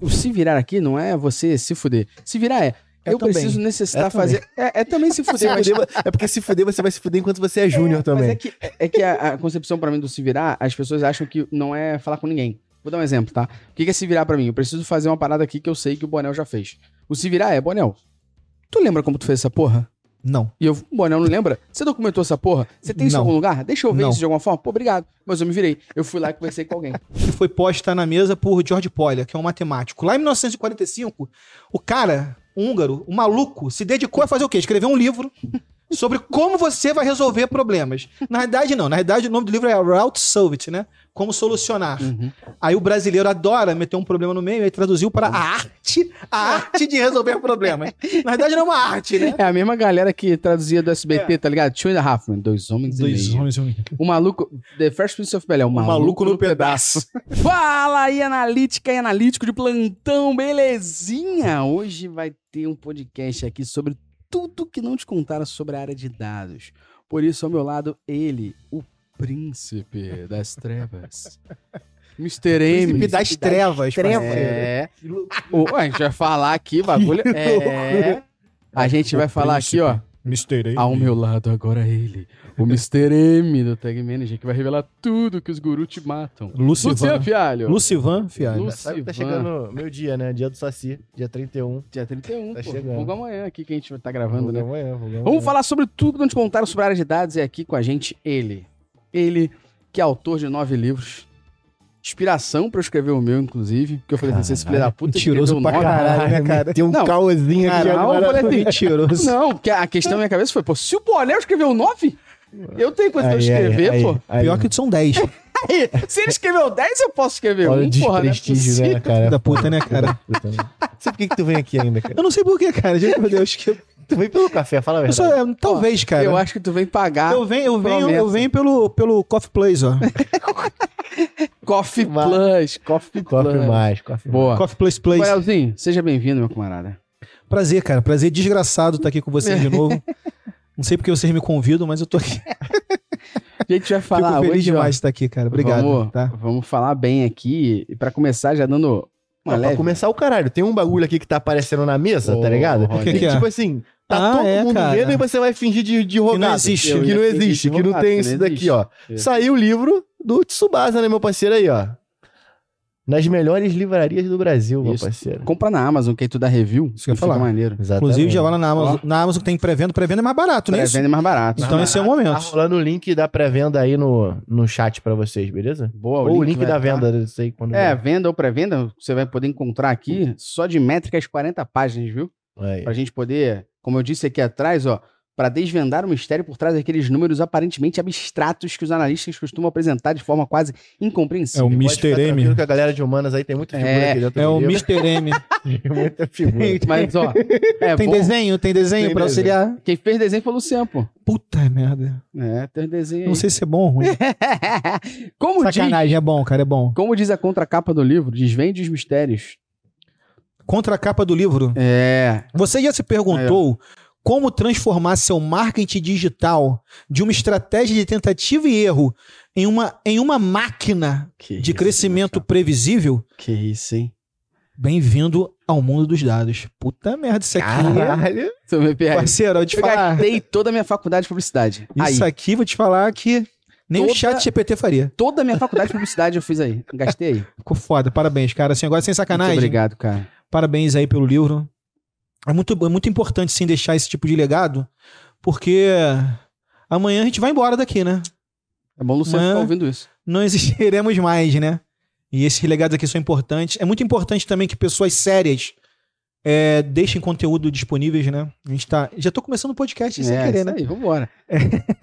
o se virar aqui não é você se fuder. Se virar é. É eu também. preciso necessitar É também. fazer. É, é também se fuder, mas. é porque se fuder, você vai se fuder enquanto você é júnior Mas também. é que, é que a, a concepção pra mim do se virar, as pessoas acham que não é falar com ninguém. Vou dar um exemplo, tá? O que que é se virar pra mim? Eu preciso fazer uma parada aqui que eu sei que o Bonel já fez. O se virar é, Bonel, tu lembra como tu fez essa porra? Não. E eu, o Bonel não lembra? Você documentou essa porra? Você tem isso em algum lugar? Deixa eu ver Não. isso de alguma forma. Pô, obrigado. Mas eu me virei. Eu fui lá e conversei com alguém. que foi posta na mesa por George Polya, que é um matemático. Lá em 1945, o cara, húngaro, o maluco, se dedicou a fazer o quê? Escrever um livro sobre como você vai resolver problemas. Na verdade, não. Na verdade, o nome do livro é How to Solve It, né? Como solucionar. Uhum. Aí o brasileiro adora meter um problema no meio e traduziu para a arte, a arte de resolver problemas. Na verdade, não é uma arte, né? É a mesma galera que traduzia do SBT, tá ligado? Two and a Half Men, dois homens e meio. homens e um... O maluco, The First Prince of Bel-Air, o maluco, maluco no, no pedaço. Fala aí, analítica e analítico de plantão, belezinha? Hoje vai ter um podcast aqui sobre tudo que não te contaram sobre a área de dados. Por isso, ao meu lado, ele, o príncipe das trevas. Mr. M. Príncipe das trevas. trevas. É. O- a gente vai falar aqui, bagulho. É. A gente vai falar aqui, ó. Mr. Ao meu lado agora ele, o Mr. M do Tag Manager, que vai revelar tudo que os gurus te matam. Lucivan. Luciano Fialho. Lucivan, Sabe que tá Lucivan. chegando meu dia, né? Dia do Saci, dia 31. Dia 31, Tá pô. chegando. Vulgo amanhã aqui que a gente tá gravando, né? amanhã, vou Vamos falar sobre tudo que não te contaram sobre a área de dados. E aqui com a gente ele. Ele, que é autor de nove livros. Inspiração pra eu escrever o meu, inclusive. Porque eu falei assim, esse filho da puta Mentiroso pra caralho, né, cara? Tem um Não. caosinho aqui Caralho, agora. eu falei assim, Mentiroso. Não, porque a questão na minha cabeça foi, pô, se o Bonel escreveu nove, eu tenho coisa pra Aí, aí, escrever, aí, pô. aí. Pior que são 10. Aí, se ele escreveu 10, eu posso escrever Olha o um, porra, né? desprestígio, né, cara? Filho da puta, né, cara? Puta, né? Sabe por que, que tu vem aqui ainda, cara? Eu não sei porquê, cara. Gente, meu Deus. Que... Tu vem pelo café, fala a verdade. só, é, talvez, cara. Eu acho que tu vem pagar Eu venho, eu venho, eu venho pelo, pelo Coffee Place, ó. Coffee Plus, Coffee Coffee Plus. mais, coffee Boa. Coffee Place Place. Bonelzinho, seja bem-vindo, meu camarada. Prazer, cara. Prazer desgraçado estar aqui com vocês de novo. Não sei porque vocês me convidam, mas eu tô aqui. A gente vai falar Fico feliz hoje, demais de estar aqui, cara. Obrigado. Vamos, tá? vamos falar bem aqui. E pra começar, já dando uma Não, pra leve... começar o caralho, tem um bagulho aqui que tá aparecendo na mesa, Ô, tá ligado? Que E, que é? tipo assim, tá Ah, todo é, mundo cara. vendo e você vai fingir de, de rogado. existe. Que não ia fingir existe, de que não tem que isso não daqui, existe. ó. Isso. Saiu o livro do Tsubasa, né, meu parceiro aí, ó. Nas melhores livrarias do Brasil, meu Isso. parceiro. Compra na Amazon, que aí tu dá review. Isso que eu ia falar. maneiro. Inclusive, já vai lá na Amazon. Na Amazon tem pré-venda. Pré-venda é mais barato, não é isso? Pré-venda é mais barato. Então esse é o momento. Tá rolando o link da pré-venda aí no, no chat pra vocês, beleza? Boa, Ou o link, vai da tá. venda, não sei quando. É, venda ou pré-venda, você vai poder encontrar aqui só de métricas 40 páginas, viu? Aí. Pra gente poder, como eu disse aqui atrás, ó, pra desvendar o mistério por trás daqueles números aparentemente abstratos que os analistas costumam apresentar de forma quase incompreensível. É o Mr. M. que a galera de humanas aí tem muita figura É, aqui dentro É o livro. Mr. M. Tem muita figura. Mas, ó, é tem bom. desenho? Tem desenho desenho. auxiliar? Quem fez desenho foi o Luciano, pô. Puta merda. É, tem desenho Não sei se é bom ou ruim. como, diz, Sacanagem, é bom, cara, é bom. como diz a contracapa do livro, desvende os mistérios. Contra a capa do livro. É. Você já se perguntou como transformar seu marketing digital de uma estratégia de tentativa e erro em uma, em uma máquina Que de isso, crescimento previsível? Que isso, hein? Bem-vindo ao mundo dos dados. Puta merda, isso aqui. é Caralho. Perde. Parceiro, eu te Eu falar. gastei toda a minha faculdade de publicidade. Isso aí. aqui, vou te falar que nem o Toda- chat GPT faria. Toda a minha faculdade de publicidade eu fiz aí. Gastei aí. Ficou foda, parabéns, cara. Assim, agora sem sacanagem. Muito obrigado, cara. Parabéns aí pelo livro. É muito, é muito importante, sim, deixar esse tipo de legado, porque amanhã a gente vai embora daqui, né? É bom o Luciano ficar ouvindo isso. Não existiremos mais, né? E esses legados aqui são importantes. É muito importante também que pessoas sérias é, deixem conteúdo disponíveis, né? A gente tá. Já tô começando o podcast sem é, querer, isso né? aí, vambora.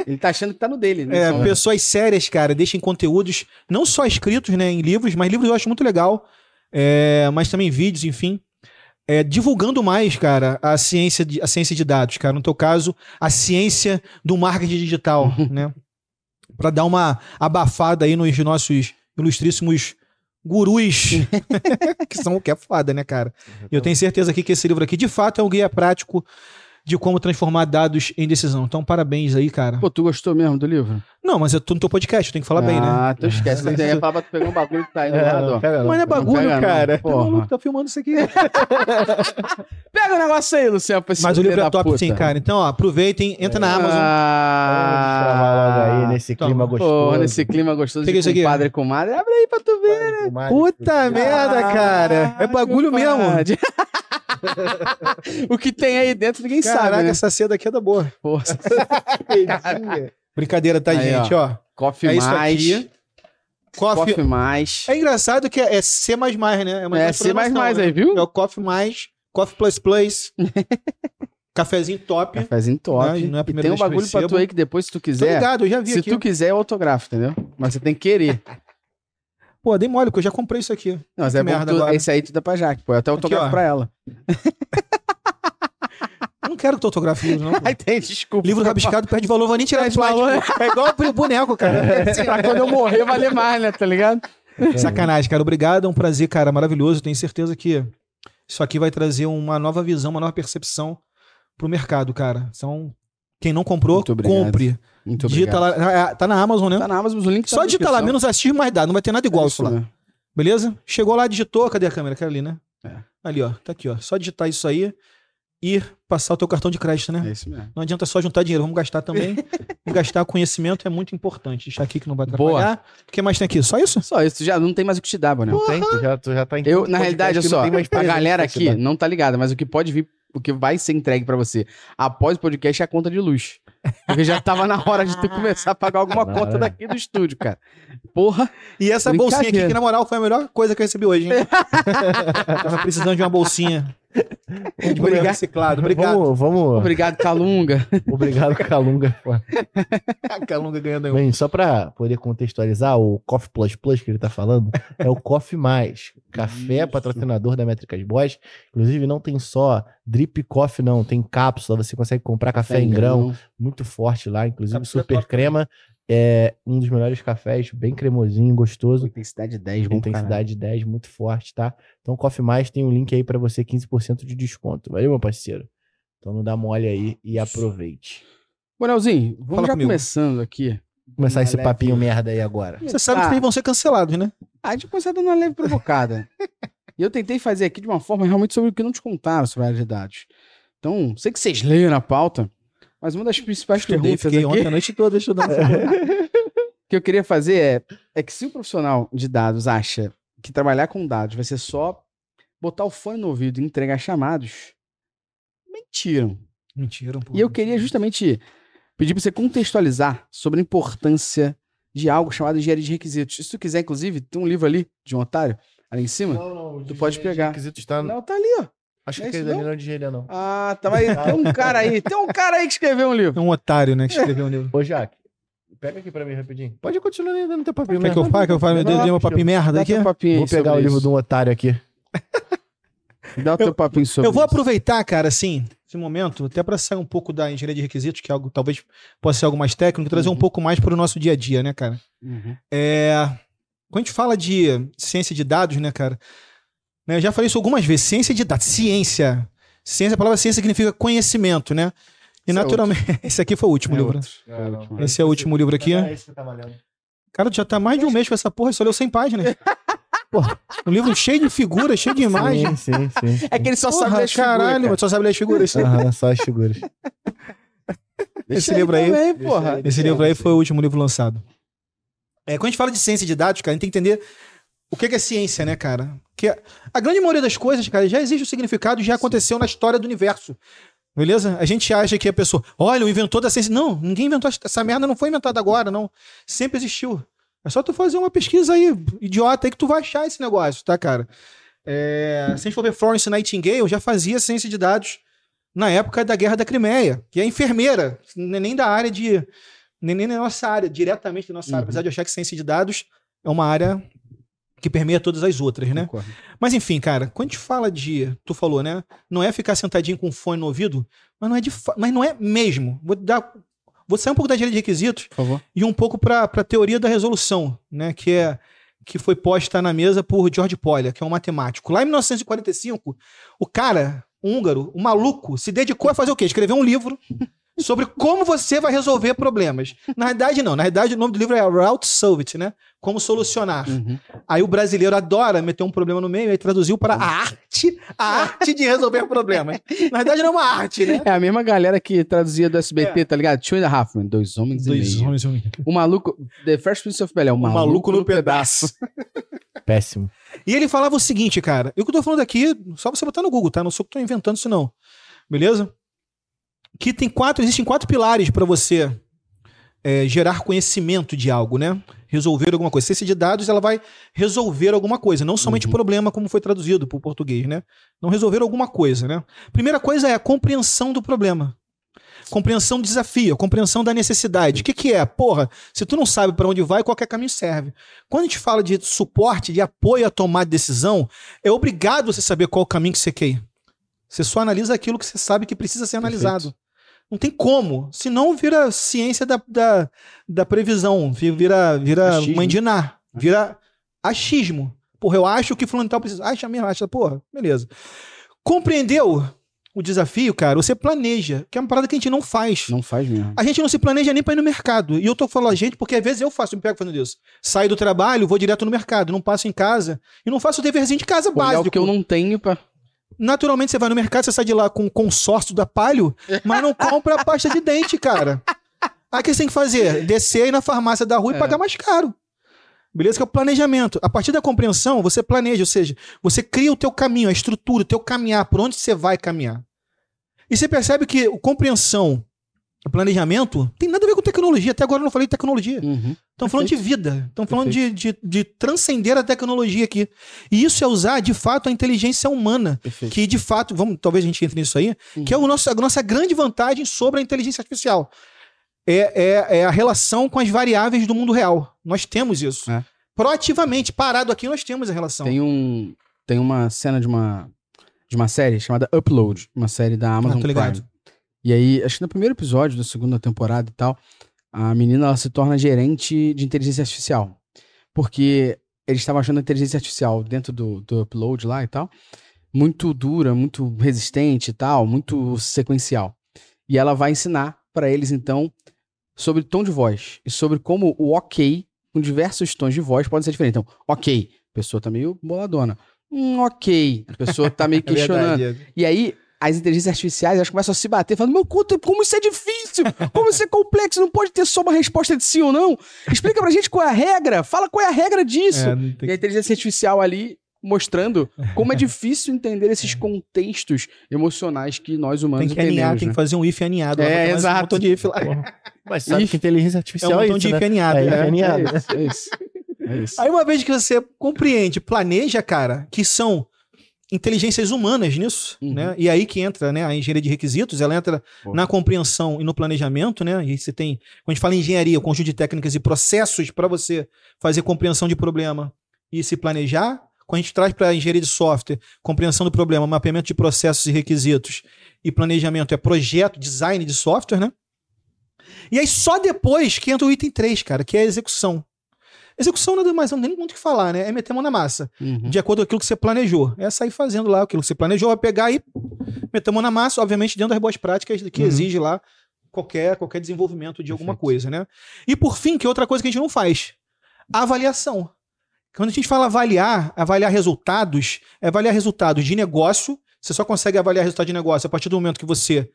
Ele tá achando que tá no dele, né? É, Só- pessoas sérias, cara, deixem conteúdos não só escritos, né, em livros, mas livros eu acho muito legal, é, mas também vídeos, enfim, é, divulgando mais, cara, a ciência de, a ciência de dados, cara. No teu caso, a ciência do marketing digital, né? Pra dar uma abafada aí nos nossos ilustríssimos gurus, que são o que é foda, né, cara? E eu tenho certeza aqui que esse livro aqui, de fato, é um guia prático de como transformar dados em decisão. Então, parabéns aí, cara. Pô, tu gostou mesmo do livro? Não, mas eu tô no teu podcast, eu tenho que falar bem, né? Ah, tu esquece. Quando ia falar pra tu pegar um bagulho que tá aí do É, lado, não, ó. não. Mas não é bagulho, pega não, cara. Tá porra. maluco, tá filmando isso aqui. Pega o negócio aí, Luciano, pra esse Mas o livro é top puta. sim, cara. Então, ó, aproveitem, entra na Amazon. Vamos destravar logo aí Ah, nesse toma. clima gostoso. Porra, nesse clima gostoso de aqui. compadre e comadre. Abre aí pra tu ver. Puta merda, cara. É bagulho mesmo. O que tem aí dentro ninguém Caraca, sabe, né? essa seda aqui é da boa. Porra. Brincadeira, tá, Aí, gente? Ó, Coffee é isso mais. aqui. Coffee. Coffee mais. É engraçado que é C++, né? uma É, transformação, C++, né? aí, viu? É o Coffee mais, Coffee Plus Plus. Cafezinho top. Cafézinho top. Não é- não é a e tem um bagulho pra tu aí que depois, se tu Tô quiser. ligado, eu já vi Se aqui. tu quiser, eu autografo, entendeu? Mas você tem que querer. Pô, dei mole, porque eu já comprei isso aqui. Não, mas Que é bom tu, esse aí tu dá pra Jaque, pô. Eu até autografo ó. pra ela. Quero que tu autografe livro, não. Aí tem, desculpa. Livro rabiscado perde valor, vou nem tirar Perde do plástico. É igual o boneco, cara. Assim, pra quando eu morrer, valer mais, né? Tá ligado? Sacanagem, cara. Obrigado, é um prazer, cara, maravilhoso. Tenho certeza que isso aqui vai trazer uma nova visão, uma nova percepção pro mercado, cara. Então, quem não comprou, compre. Muito Digita obrigado. lá, ah, tá na Amazon, né? Tá na Amazon, o link tá Só na digita lá, menos assistir, mais dá. Não vai ter nada igual É isso lá. mesmo. Beleza? Chegou lá, digitou. Cadê a câmera? Aquela ali, né? É. Ali, ó. Tá aqui, ó. Só digitar isso aí e passar o teu cartão de crédito, né? É isso mesmo. Não adianta só juntar dinheiro, vamos gastar também. e gastar conhecimento é muito importante. Deixar aqui que não vai Boa. atrapalhar. O que mais tem aqui? Só isso? Só isso, tu já não tem mais o que te dar, Bonel. Tem, tu já, tu já tá em Eu, na podcast realidade, olha não só, a galera aqui não tá ligada, mas o que pode vir, o que vai ser entregue pra você após o podcast é a conta de luz. Porque já tava na hora de tu começar a pagar alguma conta daqui do estúdio, cara. Porra, E essa bolsinha aqui, que na moral foi a melhor coisa que eu recebi hoje, hein? Tava precisando de uma bolsinha. Obrigado. reciclado. Obrigado. Vamos, vamos. obrigado, Calunga. Obrigado, Calunga. Calunga ganhando aí. Bem, só pra poder contextualizar, o Coffee Plus Plus que ele tá falando é o Coffee Mais. Café Isso. patrocinador da Métricas Boys. Inclusive, não tem só drip coffee, não. Tem cápsula, você consegue comprar café em grão. Muito forte lá, inclusive Cápsula é super top. crema. É um dos melhores cafés, bem cremosinho, gostoso. Intensidade 10, bom pra caralho. Intensidade 10, muito forte, tá? Então, Coffee Mais tem um link aí pra você, 15% de desconto. Valeu, meu parceiro? Então não dá mole aí e aproveite. Bonelzinho, vamos Fala já comigo. começando aqui. Começar Uma esse leve- papinho merda aí agora. Você sabe que Ah. vocês vão ser cancelados, né? Ah, a gente começar dando uma leve provocada. e eu tentei fazer aqui de uma forma realmente sobre o que não te contaram sobre a área de dados. Então, sei que vocês leram a pauta, mas uma das principais Estudei, perguntas fiquei aqui ontem a noite toda estudando. que eu queria fazer é, é que se o profissional de dados acha que trabalhar com dados vai ser só botar o fone no ouvido e entregar chamados, mentiram. Mentira, pô. E eu queria justamente pedir para você contextualizar sobre a importância de algo chamado engenharia de requisitos. Se tu quiser, inclusive, tem um livro ali de um otário, ali em cima. Não, não. Tu pode pegar. Requisitos tá... Não, tá ali, ó. Acho é que aquele dali não? é de engenharia, não. Ah, tá, mas tem um cara aí, tem um cara aí que escreveu um livro. É um otário, né? Que escreveu um livro. Ô, Jaque, pega aqui pra mim rapidinho. Pode continuar aí dando teu papinho. Quer que eu faça? Que eu faça? Não, Dei dei uma papinho merda Dá aqui? teu papinho Vou pegar o livro isso. de um otário aqui. Dá o teu papinho sobre Eu vou isso. aproveitar, cara, assim, esse momento, até para sair um pouco da engenharia de requisitos, que é algo talvez possa ser algo mais técnico, trazer um Uhum. pouco mais para o nosso dia a dia, né, cara? Uhum. É, quando a gente fala de ciência de dados, né, cara? Né, eu já falei isso algumas vezes. Ciência de dados. Ciência. Ciência, a palavra ciência significa conhecimento, né? E Esse é naturalmente. esse aqui foi o último É livro. outro. É, não. Esse é o último livro aqui. É esse que eu tava lendo. Cara, tu já tá mais de um mês com essa porra só leu 100 páginas. Porra, um livro cheio de figuras, cheio de imagens. Sim, sim, sim. sim. É que ele só Porra, sabe ler as figuras, caralho, cara. só sabe ler as figuras. Aham, só as figuras. Deixa esse livro aí- Também, porra. Esse livro aí foi o último livro lançado. É, quando a gente fala de ciência de dados, cara, a gente tem que entender o que é ciência, né, cara? Que a grande maioria das coisas, cara, já existe o significado, já aconteceu na história do universo. Beleza? A gente acha que a pessoa, olha, o inventor da ciência. Não, ninguém inventou. Essa merda não foi inventada agora, não. Sempre existiu. É só tu fazer uma pesquisa aí, idiota, aí que tu vai achar esse negócio, tá, cara? É, se a gente for ver Florence Nightingale, já fazia ciência de dados na época da Guerra da Crimeia, que é enfermeira, é nem da área de. Nem, nem na nossa área, diretamente da nossa área, Uhum. apesar de achar que ciência de dados é uma área que permeia todas as outras, né? Concordo. Mas enfim, cara, quando a gente fala de. Tu falou, né? Não é ficar sentadinho com fone no ouvido, mas não é de mas não é mesmo. Vou dar. Vou sair um pouco da engenharia de requisitos e um pouco para a teoria da resolução, né? Que é que foi posta na mesa por George Polya, que é um matemático. Lá em 1945, o cara, húngaro, um maluco, se dedicou a fazer o quê? Escrever um livro sobre como você vai resolver problemas. Na verdade, não. Na verdade, o nome do livro é Route Solve It, né? Como solucionar. Uhum. Aí o brasileiro adora meter um problema no meio e traduziu para a arte, a arte de resolver problemas. Na verdade, não é uma arte, né? É a mesma galera que traduzia do SBT, É. tá ligado? Two and a Half Men, dois homens e meio. homens e um O maluco, The First Prince of Bel-Air, o maluco, maluco no, no pedaço. Péssimo. E ele falava o seguinte, cara. E o que eu tô falando aqui, só você botar no Google, tá? Não sou que tô inventando isso, não. Beleza? Que tem quatro, existem quatro pilares para você é, gerar conhecimento de algo, né? Resolver alguma coisa. Ciência de dados, ela vai resolver alguma coisa, não somente Uhum. problema, como foi traduzido para o português, né? Não resolver alguma coisa, né? Primeira coisa é a compreensão do problema. Compreensão do desafio, compreensão da necessidade. O que, que é? Porra, se tu não sabe para onde vai, qualquer caminho serve. Quando a gente fala de suporte, de apoio à tomada de decisão, é obrigado você saber qual o caminho que você quer ir. Você só analisa aquilo que você sabe que precisa ser analisado. Não tem como. Senão vira ciência da, da, da previsão. vi- Vira, vira Achismo. mandinar. Vira achismo. Porra, eu acho que fulano tal precisa. Acha mesmo, acha. Porra, beleza. Compreendeu o desafio, cara? Você planeja. Que é uma parada que a gente não faz. Não faz mesmo. A gente não se planeja nem pra ir no mercado. E eu tô falando a gente porque às vezes eu faço, me pego fazendo isso. Saio do trabalho, vou direto no mercado, não passo em casa e não faço o deverzinho de casa Olhar básico. o que eu não tenho pra... Naturalmente você vai no mercado, você sai de lá com o consórcio da Palio, mas não compra a pasta de dente, cara. Aí o que você tem que fazer? Descer aí na farmácia da rua e É. pagar mais caro. Beleza? Que é o planejamento. A partir da compreensão, você planeja, ou seja, você cria o teu caminho, a estrutura, o teu caminhar, por onde você vai caminhar. E você percebe que compreensão, planejamento, tem nada a ver com tecnologia. Até agora eu não falei de tecnologia. Uhum. Estão falando de vida. Estão falando de, de, de transcender a tecnologia aqui. E isso é usar, de fato, a inteligência humana. Perfeito. Que, de fato, vamos, talvez a gente entre nisso aí, Uhum. que é o nosso, a nossa grande vantagem sobre a inteligência artificial. É, é, é a relação com as variáveis do mundo real. Nós temos isso. É. Proativamente, parado aqui, nós temos a relação. Tem um... Tem uma cena de uma... De uma série chamada Upload, uma série da Amazon Ah, tô ligado. Prime. E aí, acho que no primeiro episódio da segunda temporada e tal, a menina ela se torna gerente de inteligência artificial. Porque eles estavam achando a inteligência artificial dentro do, do upload lá e tal, muito dura, muito resistente e tal, muito sequencial. E ela vai ensinar para eles, então, sobre tom de voz e sobre como o ok, com diversos tons de voz, pode ser diferente. Então, ok, a pessoa tá meio boladona. Hum, ok, a pessoa tá meio É questionando. verdade. E aí, as inteligências artificiais elas começam a se bater, falando: Meu, conta, como isso é difícil, como isso é complexo, não pode ter só uma resposta de sim ou não. Explica pra gente qual é a regra, fala qual é a regra disso. É, tem E a inteligência artificial ali mostrando como é difícil entender esses contextos emocionais que nós humanos tem que aninhar, entendemos. tem né? que fazer um if aninhado. lá, É, Um exato. botão de if lá. Mas sabe If. que inteligência É artificial um é, botão isso, de if né? aninhado. É, né? if aninhado. É isso, é isso. É isso. Aí uma vez que você compreende, planeja, cara, que são inteligências humanas nisso, Uhum. né? E aí que entra, né, a engenharia de requisitos, ela entra Pô. na compreensão e no planejamento, né? E você tem, quando a gente fala em engenharia, o conjunto de técnicas e processos para você fazer compreensão de problema e se planejar. Quando a gente traz para a engenharia de software, compreensão do problema, mapeamento de processos e requisitos e planejamento é projeto, design de software, né? E aí só depois que entra o item 3, cara, que é a execução. Execução nada mais, não tem muito o que falar, né? É meter a mão na massa Uhum. de acordo com aquilo que você planejou. É sair fazendo lá aquilo que você planejou, vai pegar e meter a mão na massa, obviamente, dentro das boas práticas que Uhum. exige lá qualquer, qualquer desenvolvimento de alguma Perfeito. coisa, né? E por fim, que é outra coisa que a gente não faz, a avaliação. Quando a gente fala avaliar, avaliar resultados, é avaliar resultados de negócio. Você só consegue avaliar resultado de negócio a partir do momento que você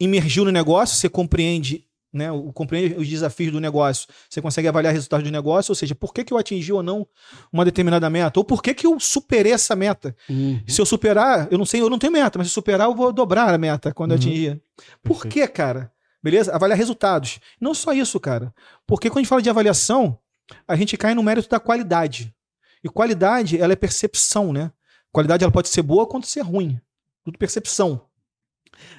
imergiu no negócio, você compreende, né, o, compreende os desafios do negócio, você consegue avaliar resultados do negócio, ou seja, por que, que eu atingi ou não uma determinada meta, ou por que, que eu superei essa meta. Uhum. Se eu superar, eu não sei, eu não tenho meta, mas se superar, eu vou dobrar a meta quando eu Uhum. atingir. Por que, cara? Beleza? Avaliar resultados. Não só isso, cara. Porque quando a gente fala de avaliação, a gente cai no mérito da qualidade. E qualidade, ela é percepção, né? Qualidade ela pode ser boa quanto ser ruim. Tudo percepção.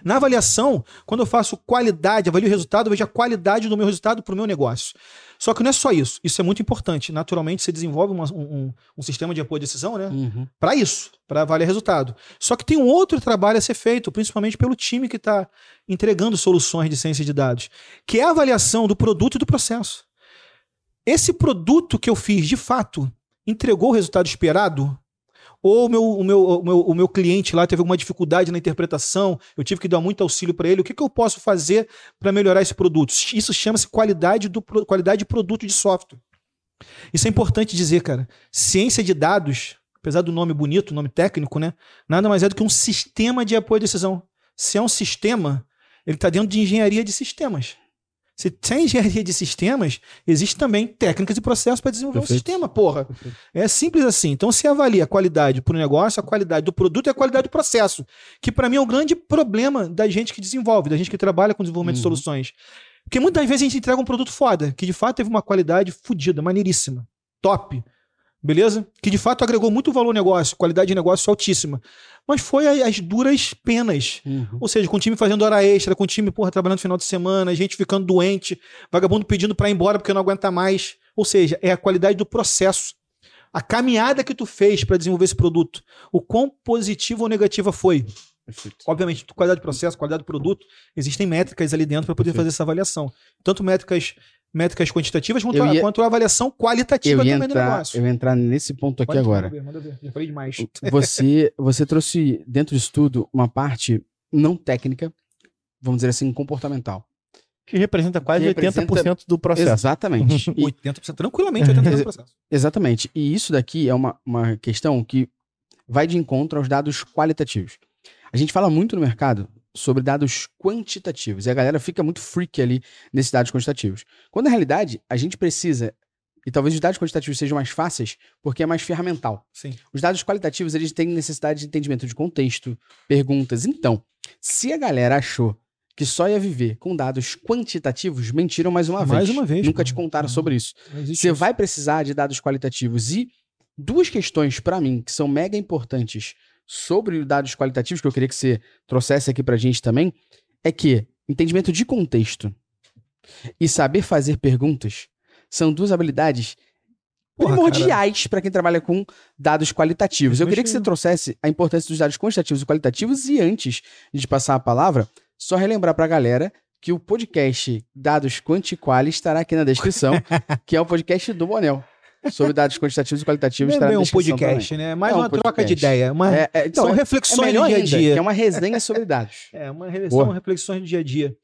Na avaliação, quando eu faço qualidade, avalio o resultado, eu vejo a qualidade do meu resultado para o meu negócio. Só que não é só isso. Isso é muito importante. Naturalmente, você desenvolve uma- um, um- sistema de apoio à decisão, né? Uhum. para isso, para avaliar resultado. Só que tem um outro trabalho a ser feito, principalmente pelo time que está entregando soluções de ciência de dados, que é a avaliação do produto e do processo. Esse produto que eu fiz, de fato, entregou o resultado esperado? Ou o meu, o, meu, o, meu, o meu cliente lá teve alguma dificuldade na interpretação, eu tive que dar muito auxílio para ele. O que, que eu posso fazer para melhorar esse produto? Isso chama-se qualidade, do, qualidade de produto de software. Isso é importante dizer, cara. Ciência de dados, apesar do nome bonito, nome técnico, né? Nada mais é do que um sistema de apoio à decisão. Se é um sistema, ele está dentro de engenharia de sistemas. Se tem engenharia de sistemas, existe também técnicas e processos para desenvolver Perfeito. um sistema, porra. Perfeito. É simples assim. Então se avalia a qualidade para o negócio, a qualidade do produto e a qualidade do processo. Que para mim é o grande problema da gente que desenvolve, da gente que trabalha com desenvolvimento uhum. de soluções. Porque muitas vezes a gente entrega um produto foda, que de fato teve uma qualidade fodida, maneiríssima, top. Beleza? Que de fato agregou muito valor ao negócio, qualidade de negócio altíssima. Mas foi as duras penas. Uhum. Ou seja, com o time fazendo hora extra, com o time, porra, trabalhando no final de semana, gente ficando doente, vagabundo pedindo para ir embora porque não aguenta mais. Ou seja, é a qualidade do processo. A caminhada que tu fez para desenvolver esse produto. O quão positivo ou negativa foi. Perfeito. Obviamente, qualidade do processo, qualidade do produto, existem métricas ali dentro para poder Perfeito. fazer essa avaliação. Tanto métricas métricas quantitativas quanto, ia, a, quanto a avaliação qualitativa também entrar, do negócio. Eu ia entrar nesse ponto aqui Pode agora. Manda ver, manda ver. Já falei demais. Você, você trouxe dentro disso tudo uma parte não técnica, vamos dizer assim, comportamental. Que representa quase que representa... 80% do processo. Exatamente. e... 80%, tranquilamente 80% do processo. Exatamente. E isso daqui é uma, uma questão que vai de encontro aos dados qualitativos. A gente fala muito no mercado sobre dados quantitativos. E a galera fica muito freak ali nesses dados quantitativos. Quando na realidade a gente precisa, e talvez os dados quantitativos sejam mais fáceis, porque é mais ferramental. Sim. Os dados qualitativos eles têm necessidade de entendimento de contexto, perguntas. Então, se a galera achou que só ia viver com dados quantitativos, mentiram mais uma mais vez. Mais uma vez. Nunca te contaram sobre isso. Você vai precisar de dados qualitativos. E duas questões, para mim, que são mega importantes sobre dados qualitativos, que eu queria que você trouxesse aqui pra gente também, é que entendimento de contexto e saber fazer perguntas são duas habilidades Porra, primordiais para quem trabalha com dados qualitativos. Eu queria que você trouxesse a importância dos dados quantitativos e qualitativos e antes de passar a palavra, só relembrar para a galera que o podcast Dados Quantiquali estará aqui na descrição, que é o podcast do Bonel sobre dados quantitativos e qualitativos. Não é um podcast, também. né? Mais é um uma podcast. troca de ideia. Uma... É, é, são reflexões do dia a dia. é uma resenha sobre dados. É, uma são reflexões do dia a dia.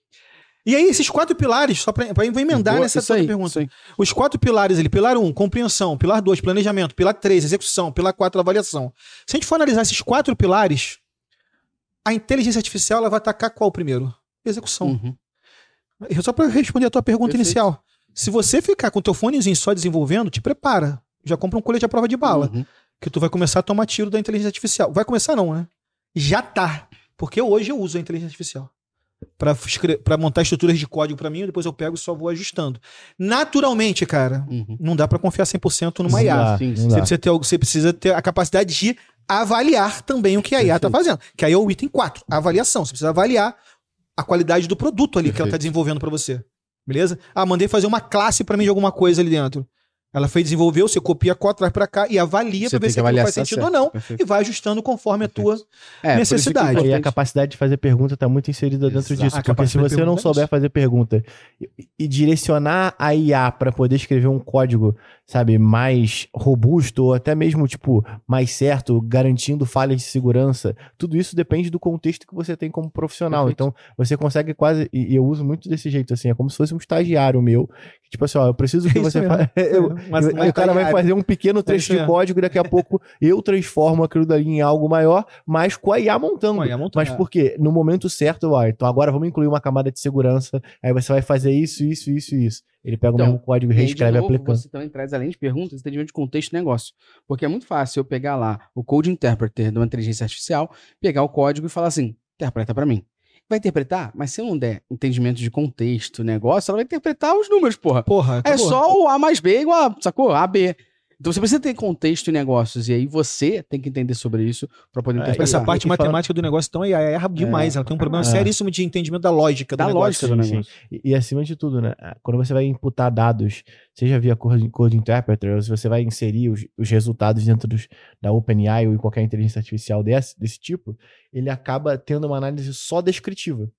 E aí, esses quatro pilares, só para emendar Boa, nessa aí, pergunta. Os quatro pilares ali, pilar 1, um, compreensão, pilar 2, planejamento, pilar 3, execução, pilar 4, avaliação. Se a gente for analisar esses quatro pilares, a inteligência artificial ela vai atacar qual primeiro? Execução. Uhum. Só para responder a tua pergunta Perfeito. inicial. Se você ficar com o teu fonezinho só desenvolvendo, te prepara. Já compra um colete à prova de bala. Uhum. Que tu vai começar a tomar tiro da inteligência artificial. Vai começar não, né? Já tá. Porque hoje eu uso a inteligência artificial. para montar estruturas de código para mim, depois eu pego e só vou ajustando. Naturalmente, cara, uhum. não dá para confiar 100% numa IA. Sim, você, precisa ter, você precisa ter a capacidade de avaliar também o que a IA está fazendo. Que aí é o item 4, avaliação. Você precisa avaliar a qualidade do produto ali Perfeito. que ela está desenvolvendo para você. Beleza? Ah, mandei fazer uma classe para mim de alguma coisa ali dentro. Ela foi desenvolver, você copia a traz para cá e avalia para ver se aquilo faz sentido ou não. Perfeito. E vai ajustando conforme Perfeito. a tua é, necessidade. E a capacidade de fazer pergunta está muito inserida dentro Exato. disso. Porque se você não souber fazer pergunta e, e direcionar a IA para poder escrever um código, sabe, mais robusto ou até mesmo, tipo, mais certo, garantindo falhas de segurança, tudo isso depende do contexto que você tem como profissional. Perfeito. Então, você consegue quase, e eu uso muito desse jeito, assim, é como se fosse um estagiário meu, Tipo assim, ó, eu preciso que é você faça. O cara vai fazer um pequeno trecho de código e daqui a pouco eu transformo aquilo dali em algo maior, mas com a IA montando. Com a IA montando. Mas por quê? No momento certo, ó, então agora vamos incluir uma camada de segurança, aí você vai fazer isso, isso, isso e isso. Ele pega então, o mesmo código e reescreve novo, aplicando. Você também traz, além de perguntas, entendimento de contexto de negócio. Porque é muito fácil eu pegar lá o Code Interpreter de uma inteligência artificial, pegar o código e falar assim, interpreta para mim vai interpretar, mas se eu não der entendimento de contexto, negócio, ela vai interpretar os números, porra. Porra, é acabou. É só o A mais B igual a, sacou? A, B. Então você precisa ter contexto e negócios, e aí você tem que entender sobre isso para poder é, interpretar. Essa parte matemática fala... do negócio, então, ela erra demais. É, ela tem um problema é. seríssimo de entendimento da lógica do da negócio. lógica do negócio. E, e, acima de tudo, né? Quando você vai imputar dados, seja via Code, code Interpreter, ou se você vai inserir os, os resultados dentro dos, da OpenAI ou em qualquer inteligência artificial desse, desse tipo, ele acaba tendo uma análise só descritiva.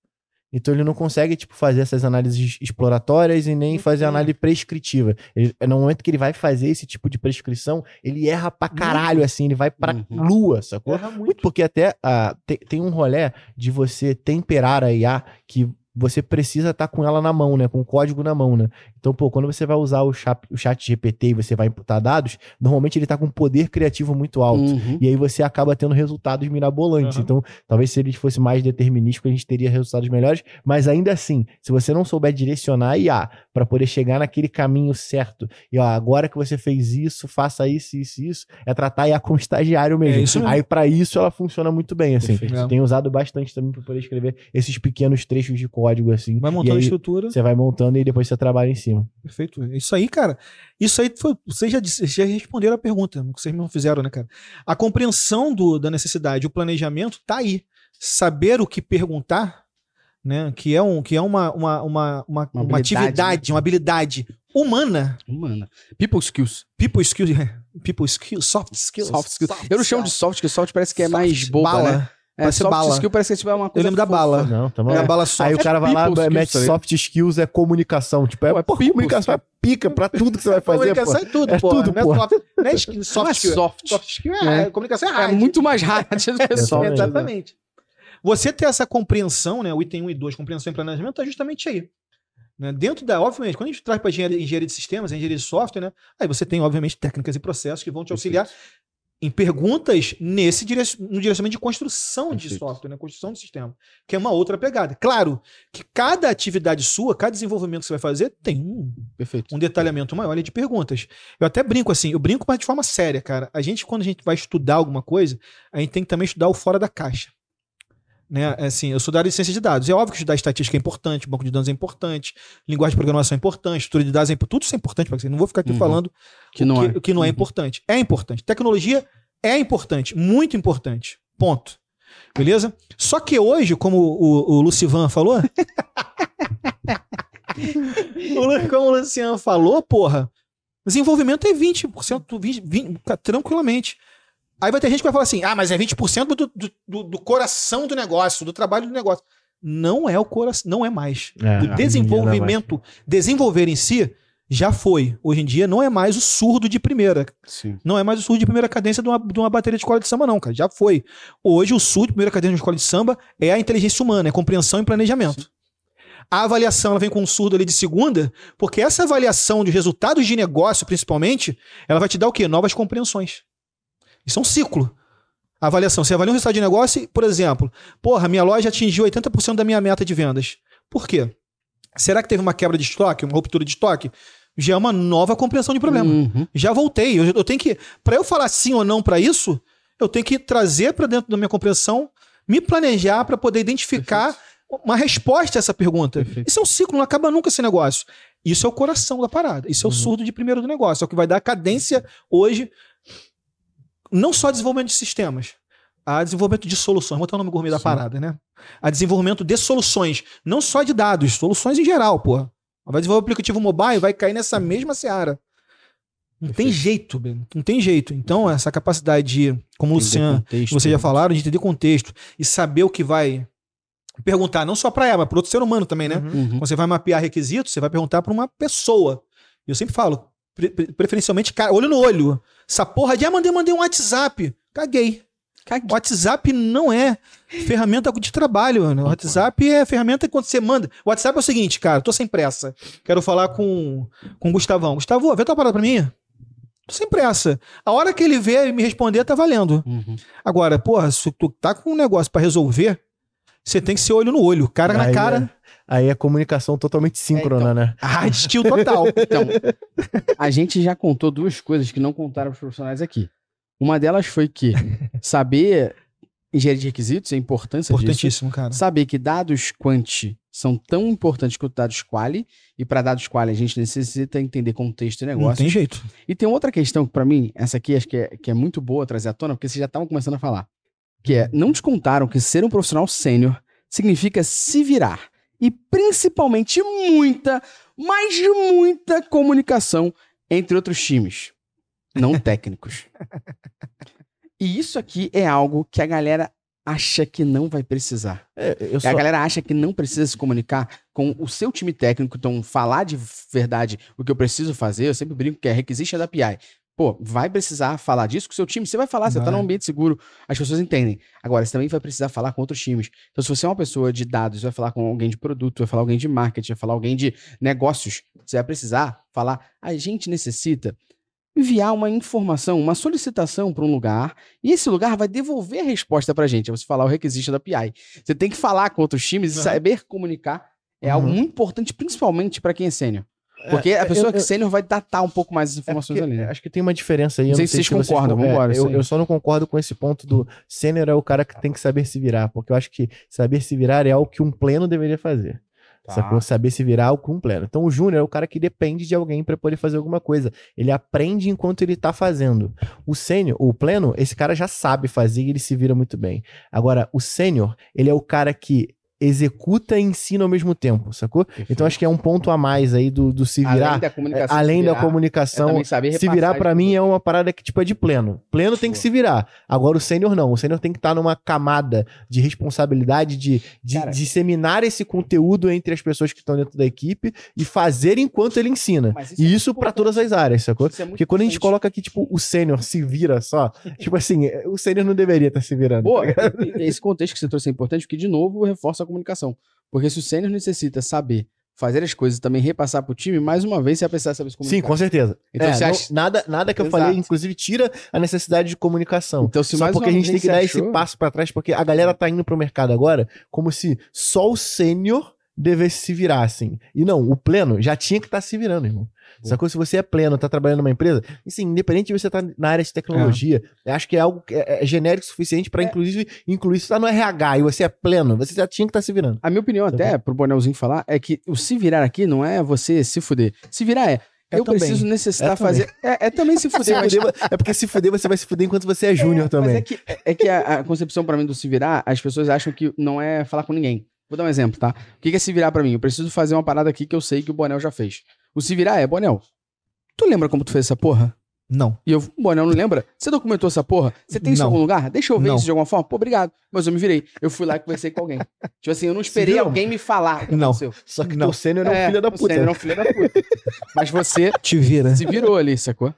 Então ele não consegue, tipo, fazer essas análises exploratórias e nem fazer análise prescritiva. Ele, no momento que ele vai fazer esse tipo de prescrição, ele erra pra caralho, assim, ele vai pra Uhum. lua, sacou? Erra muito. Porque até ah, tem, tem um rolé de você temperar a IA que você precisa estar com ela na mão, né? Com o código na mão, né? Então, pô, quando você vai usar o chat, o chat GPT e você vai imputar dados, normalmente ele tá com um poder criativo muito alto. Uhum. E aí você acaba tendo resultados mirabolantes. Aham. Então, talvez se ele fosse mais determinístico, a gente teria resultados melhores. Mas ainda assim, se você não souber direcionar a IA para poder chegar naquele caminho certo, e ó, agora que você fez isso, faça isso, isso, isso, é tratar a IA como estagiário mesmo. É isso mesmo. Aí, para isso, ela funciona muito bem, assim. Perfeito. Tenho usado bastante também para poder escrever esses pequenos trechos de código, assim. Vai E montando a estrutura. Você vai montando e depois você trabalha em cima. Perfeito. Isso aí, cara. Isso aí foi. Vocês já, disse- já responderam a pergunta, que vocês não fizeram, né, cara? A compreensão do, da necessidade, o planejamento tá aí. Saber o que perguntar, né? Que é, um, que é uma, uma, uma, uma, uma habilidade, atividade, uma habilidade humana. Humana. People skills. People skills, people skills, soft skills. Soft skills. Eu não chamo de soft, porque soft parece que é mais Soft, boba, bala. né? É, Parece soft bala. skill parece que é tipo, é uma coisa lembro da fofa. bala. Não, tamo É a bala soft. Aí o cara vai lá, skills, mete tá ligado? soft skills, é comunicação. Tipo, é, Pô, é pô, people comunicação é pica pra tudo que você vai fazer, pô. comunicação é tudo, É pô. tudo, não é pô. soft, não é skill, soft Não é skill. soft. Soft skill é, É. comunicação é É hard. muito mais hard do que soft. Exatamente. Exatamente. Você ter essa compreensão, né? O item 1 e 2, compreensão e planejamento, tá justamente aí. Né? Dentro da, obviamente, quando a gente traz para engenharia, engenharia de sistemas, engenharia de software, né? Aí você tem, obviamente, técnicas e processos que vão te auxiliar em perguntas nesse direc- no direcionamento de construção de software, né? construção de sistema, que é uma outra pegada. Claro que cada atividade sua, cada desenvolvimento que você vai fazer, tem um Perfeito. um detalhamento maior de perguntas. Eu até brinco assim, eu brinco, mas de forma séria, cara. A gente, quando a gente vai estudar alguma coisa, a gente tem que também estudar o fora da caixa. Né? É Assim, eu sou da área de ciência de dados. É óbvio que estudar estatística é importante, banco de dados é importante, linguagem de programação é importante, estrutura de dados é importante, tudo isso é importante para você. Não vou ficar aqui Uhum. falando Que não que, é. que não é Uhum. importante. É importante. Tecnologia é importante, muito importante. Ponto. Beleza? Só que hoje, como o, o Lucivan falou. como o Luciano falou, porra, desenvolvimento é 20%, 20, 20, tranquilamente. Aí vai ter gente que vai falar assim: ah, mas é 20% do, do, do, do coração do negócio, do trabalho do negócio. Não é o coração, não é mais. É, o desenvolvimento, desenvolver em si, já foi. Hoje em dia não é mais o surdo de primeira. Sim. Não é mais o surdo de primeira cadência de uma, de uma bateria de escola de samba, não, cara. Já foi. Hoje, o surdo de primeira cadência de uma escola de samba é a inteligência humana, é compreensão e planejamento. A avaliação ela vem com um surdo ali de segunda, porque essa avaliação de resultados de negócio, principalmente, ela vai te dar o quê? Novas compreensões. Isso é um ciclo. A avaliação. Você avalia um resultado de negócio e, por exemplo, porra, minha loja atingiu 80% da minha meta de vendas. Por quê? Será que teve uma quebra de estoque, uma ruptura de estoque? Já é uma nova compreensão de problema Uhum. já voltei. Eu, eu tenho que, Pra eu falar sim ou não pra isso, eu tenho que trazer pra dentro da minha compreensão, me planejar pra poder identificar uma resposta a essa pergunta. Perfeito. Isso é um ciclo, não acaba nunca esse negócio. Isso é o coração da parada. Isso é o Uhum. surdo de primeiro do negócio. É o que vai dar cadência hoje, não só desenvolvimento de sistemas, a desenvolvimento de soluções. Vou botar o nome gourmet da Sim. parada, né? A desenvolvimento de soluções, não só de dados, soluções em geral, porra. Vai desenvolver aplicativo mobile, vai cair nessa mesma seara. Não tem Perfeito. jeito, Ben. Não tem jeito. Então, essa capacidade de, como o Luciano, contexto, vocês já né? falaram, de entender contexto e saber o que vai perguntar, não só para ela, mas para outro ser humano também, né? Uhum. Quando você vai mapear requisitos, você vai perguntar para uma pessoa. E eu sempre falo, pre- preferencialmente, cara, olho no olho. Essa porra de, ah, mandei, mandei um WhatsApp. Caguei. Caguei. WhatsApp não é ferramenta de trabalho, mano. O WhatsApp é ferramenta que quando você manda. O WhatsApp é o seguinte, cara, tô sem pressa. Quero falar com, com o Gustavão. Gustavo, vê tua parada pra mim. Tô sem pressa. A hora que ele vê e me responder, tá valendo. Uhum. Agora, porra, se tu tá com um negócio pra resolver, você tem que ser olho no olho, cara na Aí cara. Aí é comunicação totalmente síncrona, né? Hard steel total. Então, a gente já contou duas coisas que não contaram para os profissionais aqui. Uma delas foi que saber engenharia de requisitos, a importância disso. Importantíssimo, cara. Saber que dados quanti são tão importantes quanto dados quali, e para dados quali a gente necessita entender contexto e Não negócio. tem jeito. E tem outra questão que, para mim, essa aqui acho que é, que é muito boa trazer à tona, porque vocês já estavam começando a falar. Que é, não te contaram que ser um profissional sênior significa se virar. E principalmente muita, mas muita comunicação entre outros times, não técnicos. E isso aqui é algo que a galera acha que não vai precisar. É, só... A galera acha que não precisa se comunicar com o seu time técnico, então falar de verdade o que eu preciso fazer, eu sempre brinco que é requisite da PI. Pô, vai precisar falar disso com o seu time? Você vai falar, você tá num ambiente seguro, as pessoas entendem. Agora, você também vai precisar falar com outros times. Então, se você é uma pessoa de dados, vai falar com alguém de produto, vai falar alguém de marketing, vai falar alguém de negócios, você vai precisar falar, a gente necessita enviar uma informação, uma solicitação para um lugar, e esse lugar vai devolver a resposta para a gente. É você falar o requisito da PI. Você tem que falar com outros times e Uhum. saber comunicar. É algo Uhum. muito importante, principalmente para quem é sênior. Porque É, a pessoa eu- que é eu- sênior vai datar um pouco mais as É informações porque, ali. Acho que tem uma diferença aí. Não eu sei se vocês vocês concordam, con- é, vambora, eu, sim. eu só não concordo com esse ponto do sênior é o cara que tem que saber se virar, porque eu acho que saber se virar é algo que um pleno deveria fazer. Tá. Sacou? Saber se virar é algo que um pleno. Então o júnior é o cara que depende de alguém para poder fazer alguma coisa. Ele aprende enquanto ele tá fazendo. O sênior, o pleno, esse cara já sabe fazer e ele se vira muito bem. Agora, o sênior, ele é o cara que executa e ensina ao mesmo tempo, sacou? Então acho que é um ponto a mais aí do, do se virar. além da comunicação, além se da virar, é comunicação, se virar isso pra tudo. mim é uma parada que tipo é de pleno. Pleno tem que se virar. Agora o sênior não. O sênior tem que estar numa camada de responsabilidade de, de disseminar esse conteúdo entre as pessoas que estão dentro da equipe e fazer enquanto ele ensina. Mas E é isso importante. todas as áreas, sacou? Isso é Porque quando a gente coloca aqui, tipo, o sênior se vira só, tipo assim, o sênior não deveria estar se virando. Pô, e esse contexto que você trouxe é importante, porque, de novo, reforça a comunicação. Porque se o sênior necessita saber fazer as coisas e também repassar pro time, mais uma vez você vai precisar saber se comunicar. Sim, com certeza. Então É, não- acha- nada, nada que eu Exato. falei, inclusive, tira a necessidade de comunicação. Então, se Só mais porque uma a gente tem que dar achou- esse passo pra trás, porque a galera tá indo pro mercado agora como se só o sênior devesse se virar, assim. E não, o pleno já tinha que estar se virando, irmão. Sacou? Se você é pleno, tá trabalhando numa empresa, assim, independente de você estar na área de tecnologia, eu acho que é algo que é, é genérico o suficiente pra, inclusive, incluir. Se tá no RH e você é pleno, você já tinha que estar se virando. A minha opinião, Tá até, pro Bonelzinho falar, é que o se virar aqui não é você se fuder. Se virar é. É eu também. preciso necessitar É fazer. É, é também se fuder, mas. é porque se fuder, você vai se fuder enquanto você é júnior É, também. Mas é que, é que a, a concepção pra mim do se virar, as pessoas acham que não é falar com ninguém. Vou dar um exemplo, tá? O que que é se virar pra mim? Eu preciso fazer uma parada aqui que eu sei que o Bonel já fez. O se virar é, Bonel, tu lembra como tu fez essa porra? Não. E eu, o Bonel não lembra? Você documentou essa porra? Você tem isso em algum lugar? Deixa eu ver Não. isso de alguma forma. Pô, obrigado. Mas eu me virei. Eu fui lá e conversei com alguém. Tipo assim, eu não esperei alguém me falar o que Não. aconteceu. Só que Não. o sênior é um filho da o puta. Sênior é um filho da puta. Mas você Te vira. se virou ali, sacou?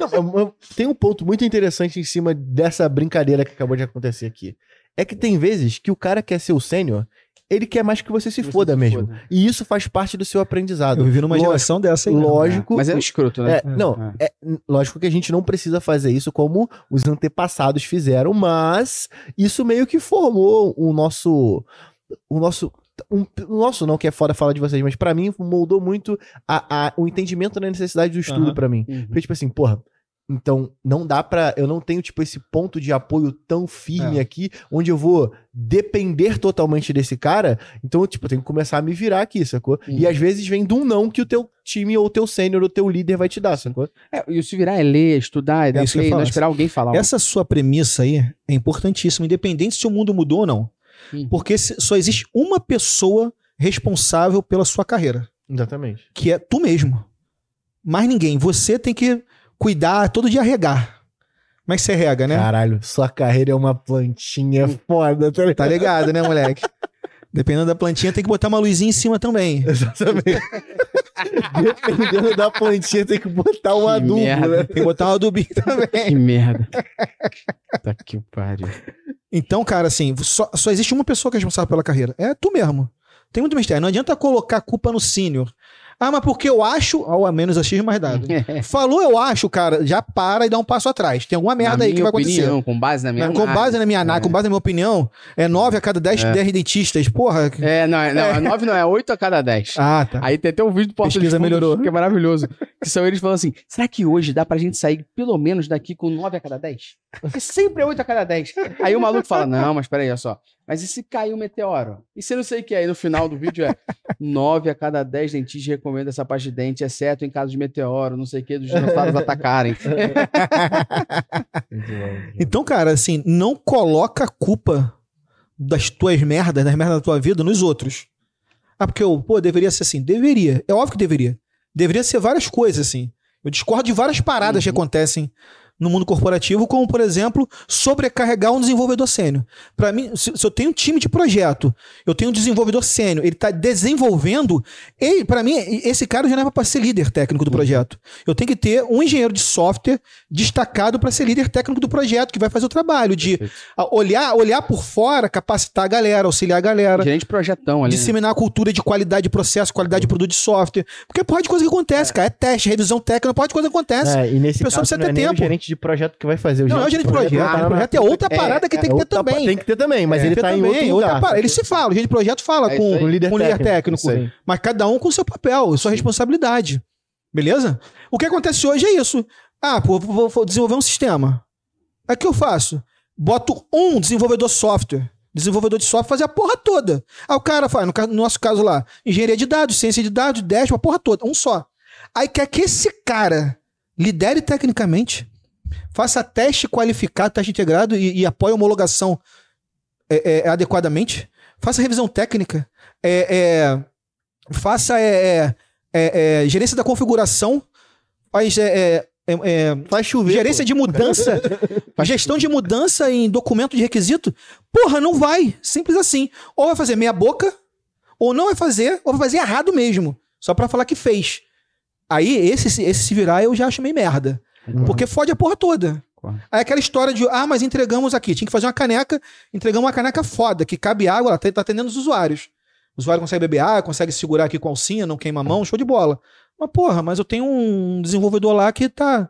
Não, tem um ponto muito interessante em cima dessa brincadeira que acabou de acontecer aqui. É que tem vezes que o cara quer ser o sênior, ele quer mais que você se Você foda se mesmo. foda. E isso faz parte do seu aprendizado. Eu vivi numa Lógico, geração dessa aí. mesmo. Lógico. Mas é escroto, né? É, não, é, n- lógico que a gente não precisa fazer isso como os antepassados fizeram, mas isso meio que formou o nosso. O nosso. um- o nosso não, que é foda falar de vocês, mas pra mim moldou muito a, a- o entendimento da necessidade do estudo Aham. pra mim. Uhum. Porque, tipo assim, porra, então não dá pra. Eu não tenho, tipo, esse ponto de apoio tão firme É. aqui, onde eu vou depender totalmente desse cara. Então, tipo, eu tenho que começar a me virar aqui, sacou? Uhum. E às vezes vem de um não que o teu time ou o teu sênior ou o teu líder vai te dar, sacou? É, e o se virar é ler, estudar, é, dar isso eu play, não falar. esperar alguém falar. Essa sua premissa aí é importantíssima, independente se o mundo mudou ou não. Uhum. Porque só existe uma pessoa responsável pela sua carreira, Exatamente. que é tu mesmo. Mais ninguém. Você tem que cuidar, todo dia regar. Como é você rega, né? Caralho, sua carreira é uma plantinha foda, tá ligado? Tá ligado, né, moleque? Dependendo da plantinha, tem que botar uma luzinha em cima também. Exatamente. Dependendo da plantinha, tem que botar um Que adubo, merda. né? Tem que botar um adubinho também. Que merda. tá que pariu. Então, cara, assim, só, só existe uma pessoa que é responsável pela carreira. É tu mesmo. Tem muito mistério. Não adianta colocar a culpa no sênior. Ah, mas porque eu acho. Ao menos X mais dado. Falou, eu acho, cara, já para e dá um passo atrás. Tem alguma merda Na aí que vai acontecer. opinião, com base na minha com base análise. na minha análise, com base na minha opinião, é 9 a cada 10, É. 10 dentistas. Porra. É, não, é, não, é 9 não, é 8 a cada 10. Ah, tá. Aí tem até um vídeo do Porta Pesquisa Fundos, melhorou. Que é maravilhoso. Que são eles falando assim: será que hoje dá pra gente sair pelo menos daqui com 9 a cada 10? Porque sempre é 8 a cada 10. Aí o maluco fala: não, mas peraí, olha só. Mas e se cair um meteoro? E se eu não sei o que é? Aí no final do vídeo é 9 a cada 10 dentistas recomendam essa pasta de dente, exceto em caso de meteoro, não sei o que, dos dinossauros atacarem. Então, cara, assim, não coloca a culpa das tuas merdas, das merdas da tua vida nos outros. Ah, porque eu, pô, deveria ser assim. Deveria. É óbvio que deveria. Deveria ser várias coisas, assim. Eu discordo de várias paradas que Uhum. acontecem no mundo corporativo, como, por exemplo, sobrecarregar um desenvolvedor sênior. Para mim, se, se, eu tenho um time de projeto, eu tenho um desenvolvedor sênior, ele está desenvolvendo, para mim, esse cara já não é para ser líder técnico do projeto. Eu tenho que ter um engenheiro de software destacado para ser líder técnico do projeto, que vai fazer o trabalho de olhar, olhar por fora, capacitar a galera, auxiliar a galera. Gerente de projetão ali. Né? Disseminar né? a cultura de qualidade de processo, qualidade de produto de software. Porque pode coisa que acontece, é. cara. É teste, revisão técnica, pode coisa que acontece. É, e nesse a pessoa caso, precisa ter tempo. É gerente de projeto que vai fazer. O não, é o gerente de projeto. projeto, ah, projeto é outra é, parada que tem que ter também. Tem que ter também, mas ele tá também, em outro lugar. Ele se fala, o gerente de projeto fala com, o líder técnico. Mas cada um com o seu papel, sua responsabilidade. Beleza? O que acontece hoje é isso. Ah, pô, vou, vou desenvolver um sistema. Aí o que eu faço? Boto um desenvolvedor software. Desenvolvedor de software fazer a porra toda. Aí o cara faz, no, no nosso caso lá, engenharia de dados, ciência de dados, dashboard, a porra toda. Um só. Aí quer que esse cara lidere tecnicamente, faça teste qualificado, teste integrado e, e apoie a homologação é, é, adequadamente, faça revisão técnica, é, é faça é, é, gerência da configuração, faz faz chover. Gerência pô. de mudança. gestão de mudança em documento de requisito. Porra, não vai. Simples assim. Ou vai fazer meia boca, ou não vai fazer, ou vai fazer errado mesmo. Só para falar que fez. Aí, esse, esse se virar eu já acho meio merda. Uhum. Porque fode a porra toda. Aí aquela história de, ah, mas entregamos aqui. Tinha que fazer uma caneca, entregamos uma caneca foda, que cabe água, ela tá, tá atendendo os usuários. O usuário consegue beber água, consegue segurar aqui com a alcinha, não queima a mão, show de bola. Mas, porra, mas eu tenho um desenvolvedor lá que tá,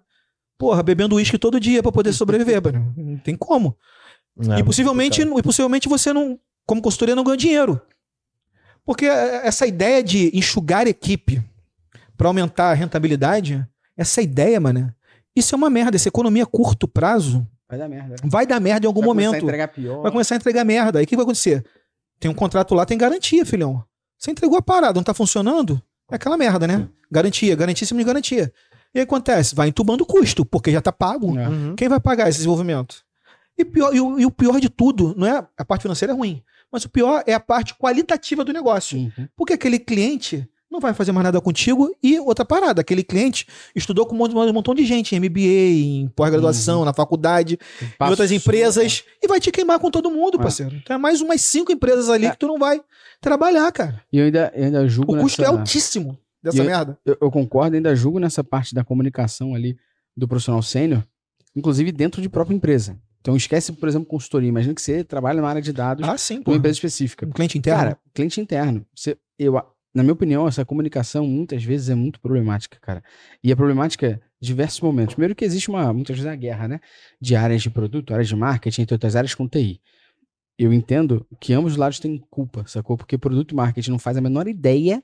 porra, bebendo uísque todo dia para poder sobreviver, mano. Não tem como. É, e, possivelmente, e possivelmente você não, como consultoria, não ganha dinheiro. Porque essa ideia de enxugar equipe para aumentar a rentabilidade, essa ideia, mano, isso é uma merda. Essa economia a curto prazo vai dar merda. Vai dar merda em algum vai momento. Vai começar a entregar pior. Vai começar a entregar merda. Aí o que vai acontecer? Tem um contrato lá, tem garantia, filhão. Você entregou a parada, não tá funcionando? É aquela merda, né? Garantia, garantia de garantia. E aí acontece? Vai entubando o custo, porque já tá pago. É. Uhum. Quem vai pagar esse desenvolvimento? E, pior, e, o, e, o, pior de tudo, não é a parte financeira é ruim, mas o pior é a parte qualitativa do negócio. Uhum. Porque aquele cliente não vai fazer mais nada contigo. E outra parada, aquele cliente estudou com um montão de gente em MBA, em pós-graduação, uhum. na faculdade, em outras empresas, né? e vai te queimar com todo mundo, é. parceiro. Então é mais umas cinco empresas ali é. que tu não vai trabalhar, cara. E eu ainda, eu ainda julgo. O custo é nessa... é altíssimo dessa eu, merda. Eu, eu, concordo, ainda julgo nessa parte da comunicação ali do profissional sênior, inclusive dentro de própria empresa. Então esquece, por exemplo, consultoria. Imagina que você trabalha na área de dados ah, sim, uma empresa específica. Um cliente interno. Cara, cliente interno. Você, eu, na minha opinião, essa comunicação muitas vezes é muito problemática, cara. E é problemática em diversos momentos. Primeiro que existe uma, muitas vezes, a guerra, né? De áreas de produto, áreas de marketing, entre outras áreas com TI. Eu entendo que ambos os lados têm culpa, sacou? Porque produto e marketing não faz a menor ideia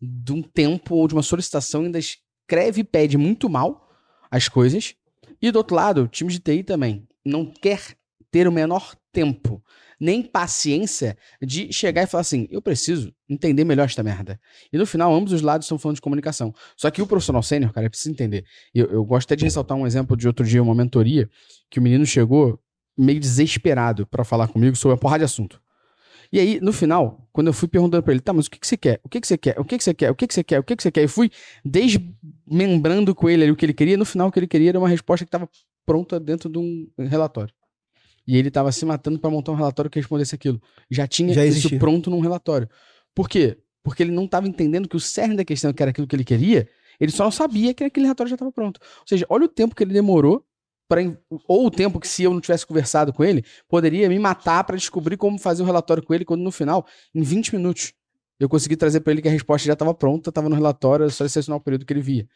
de um tempo ou de uma solicitação ainda escreve e pede muito mal as coisas. E do outro lado, o time de TI também não quer ter o menor tempo nem paciência de chegar e falar assim: eu preciso entender melhor esta merda. E no final, ambos os lados estão falando de comunicação. Só que o profissional sênior, cara, precisa entender. Eu, eu gosto até de ressaltar um exemplo de outro dia, uma mentoria, que o menino chegou meio desesperado para falar comigo sobre a porra de assunto. E aí, no final, quando eu fui perguntando para ele, tá, mas o que, que você quer? O que, que você quer? O que, que você quer? O que, que você quer? O que, que você quer? E fui desmembrando com ele ali o que ele queria. No final, o que ele queria era uma resposta que estava pronta dentro de um relatório. E ele estava se matando para montar um relatório que respondesse aquilo. Já tinha Já isso pronto num relatório. Por quê? Porque ele não estava entendendo que o cerne da questão, que era aquilo que ele queria, ele só não sabia que aquele relatório já estava pronto. Ou seja, olha o tempo que ele demorou para ou o tempo que se eu não tivesse conversado com ele, poderia me matar para descobrir como fazer o relatório com ele, quando no final, em 20 minutos, eu consegui trazer para ele que a resposta já estava pronta, estava no relatório, só selecionar o período que ele via.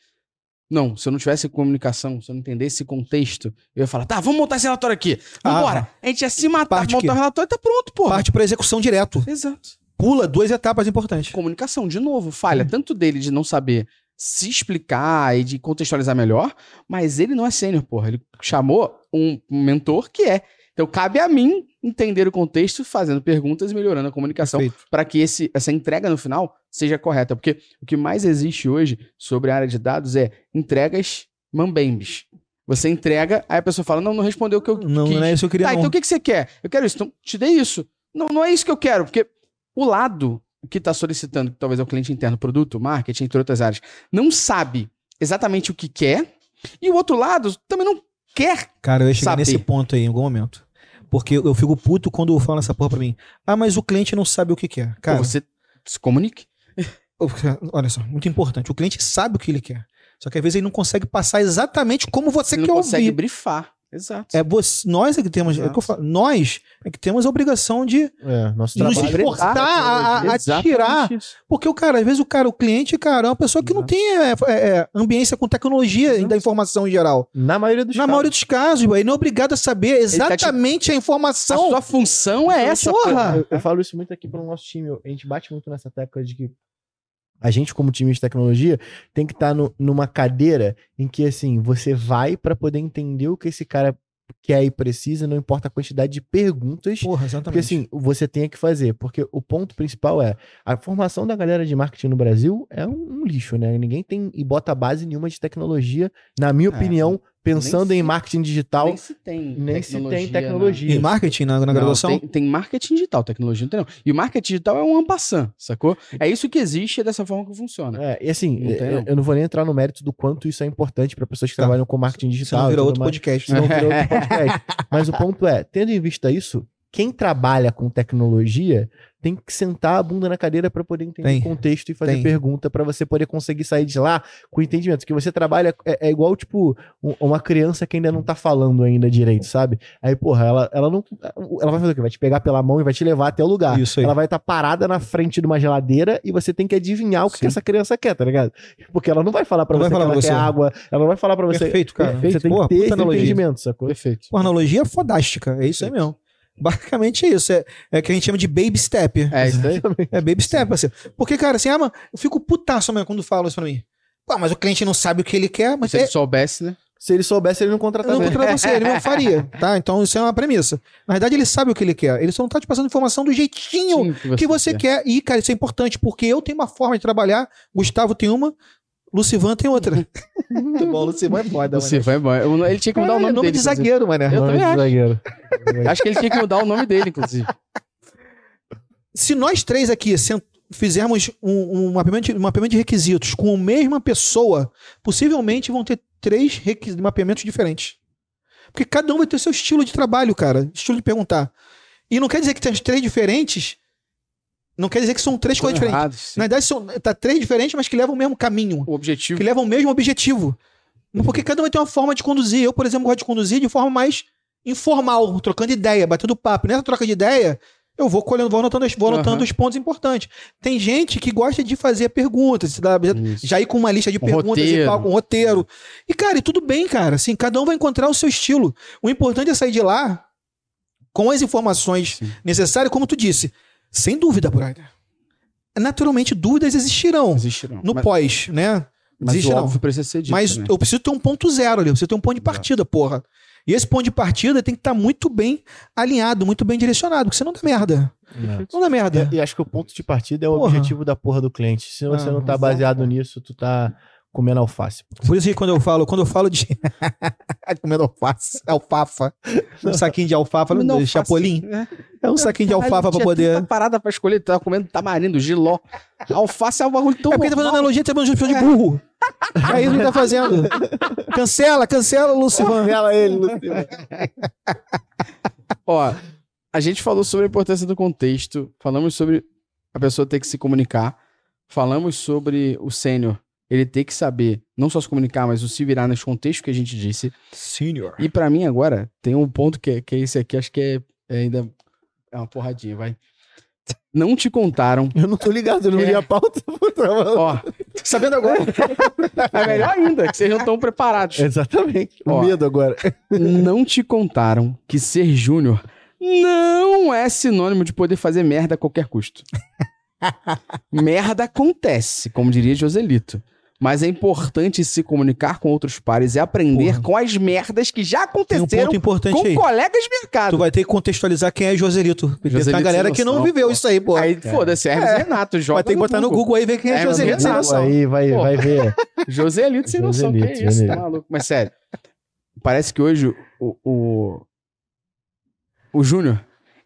Não, se eu não tivesse comunicação, se eu não entendesse esse contexto, eu ia falar, tá, vamos montar esse relatório aqui. Vambora. Ah, a gente ia se matar, montar o relatório e tá pronto, pô. Parte pra execução direto. Exato. Pula duas etapas importantes. Comunicação, de novo, falha. Hum. Tanto dele de não saber se explicar e de contextualizar melhor, mas ele não é sênior, porra. Ele chamou um mentor que é. Então cabe a mim entender o contexto, fazendo perguntas e melhorando a comunicação para que esse, essa entrega no final seja correta. Porque o que mais existe hoje sobre a área de dados é entregas mambembes. Você entrega, aí a pessoa fala: Não, não respondeu o que eu não, quis. Não é isso que eu queria. Tá, não. então o que, que você quer? Eu quero isso. Então te dei isso. Não, não é isso que eu quero, porque o lado que está solicitando, que talvez é o cliente interno, produto, marketing, entre outras áreas, não sabe exatamente o que quer, e o outro lado também não quer. Cara, eu ia chegar Saber. nesse ponto aí em algum momento. Porque eu fico puto quando falam essa porra pra mim. Ah, mas o cliente não sabe o que quer. Cara, Pô, você se comunique. olha só, muito importante. O cliente sabe o que ele quer. Só que às vezes ele não consegue passar exatamente como você, Você não quer consegue ouvir. brifar. Exato. É você, nós é que temos, é o que eu falo, nós é que temos a obrigação de É, nos esforçar a, a- a tirar. isso. Porque o cara, às vezes o cara, o cliente, cara, é uma pessoa que não Exato. tem é, é, é, ambiência com tecnologia e da informação em geral. Na maioria dos Na casos. maioria dos casos, ele não é obrigado a saber exatamente a A informação. sua função é essa, Porra! Eu, eu falo isso muito aqui pro nosso time. A gente bate muito nessa tecla de que a gente, como time de tecnologia, tem que estar numa cadeira em que, assim, você vai pra poder entender o que esse cara quer e precisa, não importa a quantidade de perguntas. Porra. Porque assim, você tem que fazer. Porque o ponto principal é a formação da galera de marketing no Brasil é um, um lixo, né? Ninguém tem e bota base nenhuma de tecnologia, na minha É, opinião, pensando nem em se- marketing digital, Nem se tem nem se tem tecnologia, tecnologia. em marketing, na, na Não, graduação, tem, tem marketing digital, tecnologia não tem não. E o marketing digital é um ampassant, sacou? É isso que existe, é dessa forma que funciona. É, e assim, Não tem, eu, não. eu não vou nem entrar no mérito do quanto isso é importante para pessoas que Tá. trabalham com marketing digital. e tudo outro mais. podcast. Senão vira outro podcast. Mas o ponto é, tendo em vista isso, quem trabalha com tecnologia tem que sentar a bunda na cadeira para poder entender Tem. o contexto e fazer Tem. pergunta para você poder conseguir sair de lá com entendimento. Que você trabalha é, é igual, tipo, um- uma criança que ainda não tá falando ainda direito, sabe? Aí, porra, ela, ela não. Ela vai fazer o quê? Vai te pegar pela mão e vai te levar até o lugar. Isso aí. Ela vai estar parada na frente de uma geladeira e você tem que adivinhar o que, que essa criança quer, tá ligado? Porque ela não vai falar pra Não você vai que falar ela pra quer você. água, ela não vai falar pra você. Perfeito, cara. Você tem Porra, que ter esse analogia. entendimento, sacou? Perfeito. Uma analogia é fodástica. É isso aí mesmo. Basicamente é isso. É, é que a gente chama de baby step. É isso aí. É baby step, parceiro. Porque, cara, assim, ah, mano, eu fico putaço mesmo quando falam isso pra mim. Pô, mas o cliente não sabe o que ele quer, mas Se é, ele soubesse, né? Se ele soubesse, ele não eu contratava. não ele. contrato você, ele mesmo faria, tá? Então isso é uma premissa. Na verdade, ele sabe o que ele quer. Ele só não tá te passando informação do jeitinho Sim, que você quer. E, cara, isso é importante, porque eu tenho uma forma de trabalhar, Gustavo tem uma, Lucivan tem outra. Muito bom, Lucivan é foda, Você vai embora. Eu- Ele tinha que mudar o nome, nome dele. de inclusive. zagueiro, mané. Eu Nome também de acho. zagueiro. Acho que ele tinha que mudar o nome dele, inclusive. Se nós três aqui sent- fizermos um, um mapeamento, de- um mapeamento de requisitos com a mesma pessoa, possivelmente vão ter três requis- mapeamentos diferentes. Porque cada um vai ter o seu estilo de trabalho, cara. Estilo de perguntar. E não quer dizer que tem três diferentes. Não quer dizer que são três coisas diferentes. Sim. Na verdade, são tá três diferentes, mas que levam o mesmo caminho. O objetivo. Que levam o mesmo objetivo. Porque cada um ter uma forma de conduzir. Eu, por exemplo, gosto de conduzir de forma mais informal, trocando ideia, batendo papo. Nessa troca de ideia, eu vou colhendo, vou anotando, vou anotando Aham. os pontos importantes. Tem gente que gosta de fazer perguntas, Isso. já ir com uma lista de Com perguntas e roteiro. tal, com roteiro. E, cara, e tudo bem, cara. Assim, cada um vai encontrar o seu estilo. O importante é sair de lá com as informações Sim. necessárias, como tu disse. Sem dúvida, brother. Naturalmente, dúvidas existirão Existirão. no mas, pós, né? mas o Existirão. óbvio precisa ser dito. Mas né? eu preciso ter um ponto zero ali, eu preciso ter um ponto de partida, porra. E esse ponto de partida tem que estar muito bem alinhado, muito bem direcionado, porque senão dá merda. Não dá merda. E, e acho que o ponto de partida é o Porra. objetivo da porra do cliente. Se você Ah, não tá baseado nisso, tu tá comendo alface. Por isso que quando eu falo, quando eu falo de comendo alface, alfafa, um saquinho de alfafa, Não, de chapolim, É. é um saquinho de alfafa pra tinha poder. parada pra escolher, tava comendo tamarindo, giló. Alface é um bagulho tão É porque tá fazendo normal. analogia, tá fazendo de burro. É isso que tá fazendo. Cancela, cancela, Lucivan. Ela ele, Ó, a gente falou sobre a importância do contexto, falamos sobre a pessoa ter que se comunicar, falamos sobre o sênior, ele ter que saber não só se comunicar, mas o se virar nos contextos que a gente disse. Senior. E pra mim agora, tem um ponto que, é- que é esse aqui, acho que é, é ainda é uma porradinha, vai. Não te contaram. Eu não tô ligado, eu não É. li a pauta. Ó, Sabendo agora. é melhor ainda, que vocês não estão preparados. Exatamente. O Ó. medo agora. Não te contaram que ser júnior não é sinônimo de poder fazer merda a qualquer custo. merda acontece, como diria Joselito. Mas é importante se comunicar com outros pares e aprender Porra. com as merdas que já um aconteceram importante com aí. colegas de mercado. Tu vai ter que contextualizar quem é Joselito. Porque tem Joselito uma galera que não viveu isso aí, pô. Aí, foda-se, Hermes É. Renato, joga Vai ter que botar no Google aí e ver quem é, É, Joselito sem noção. Aí vai, Pô. vai ver. Joselito sem noção, que é Joselito, isso, tá Joselito. maluco. Mas sério, parece que hoje o, o, o Júnior,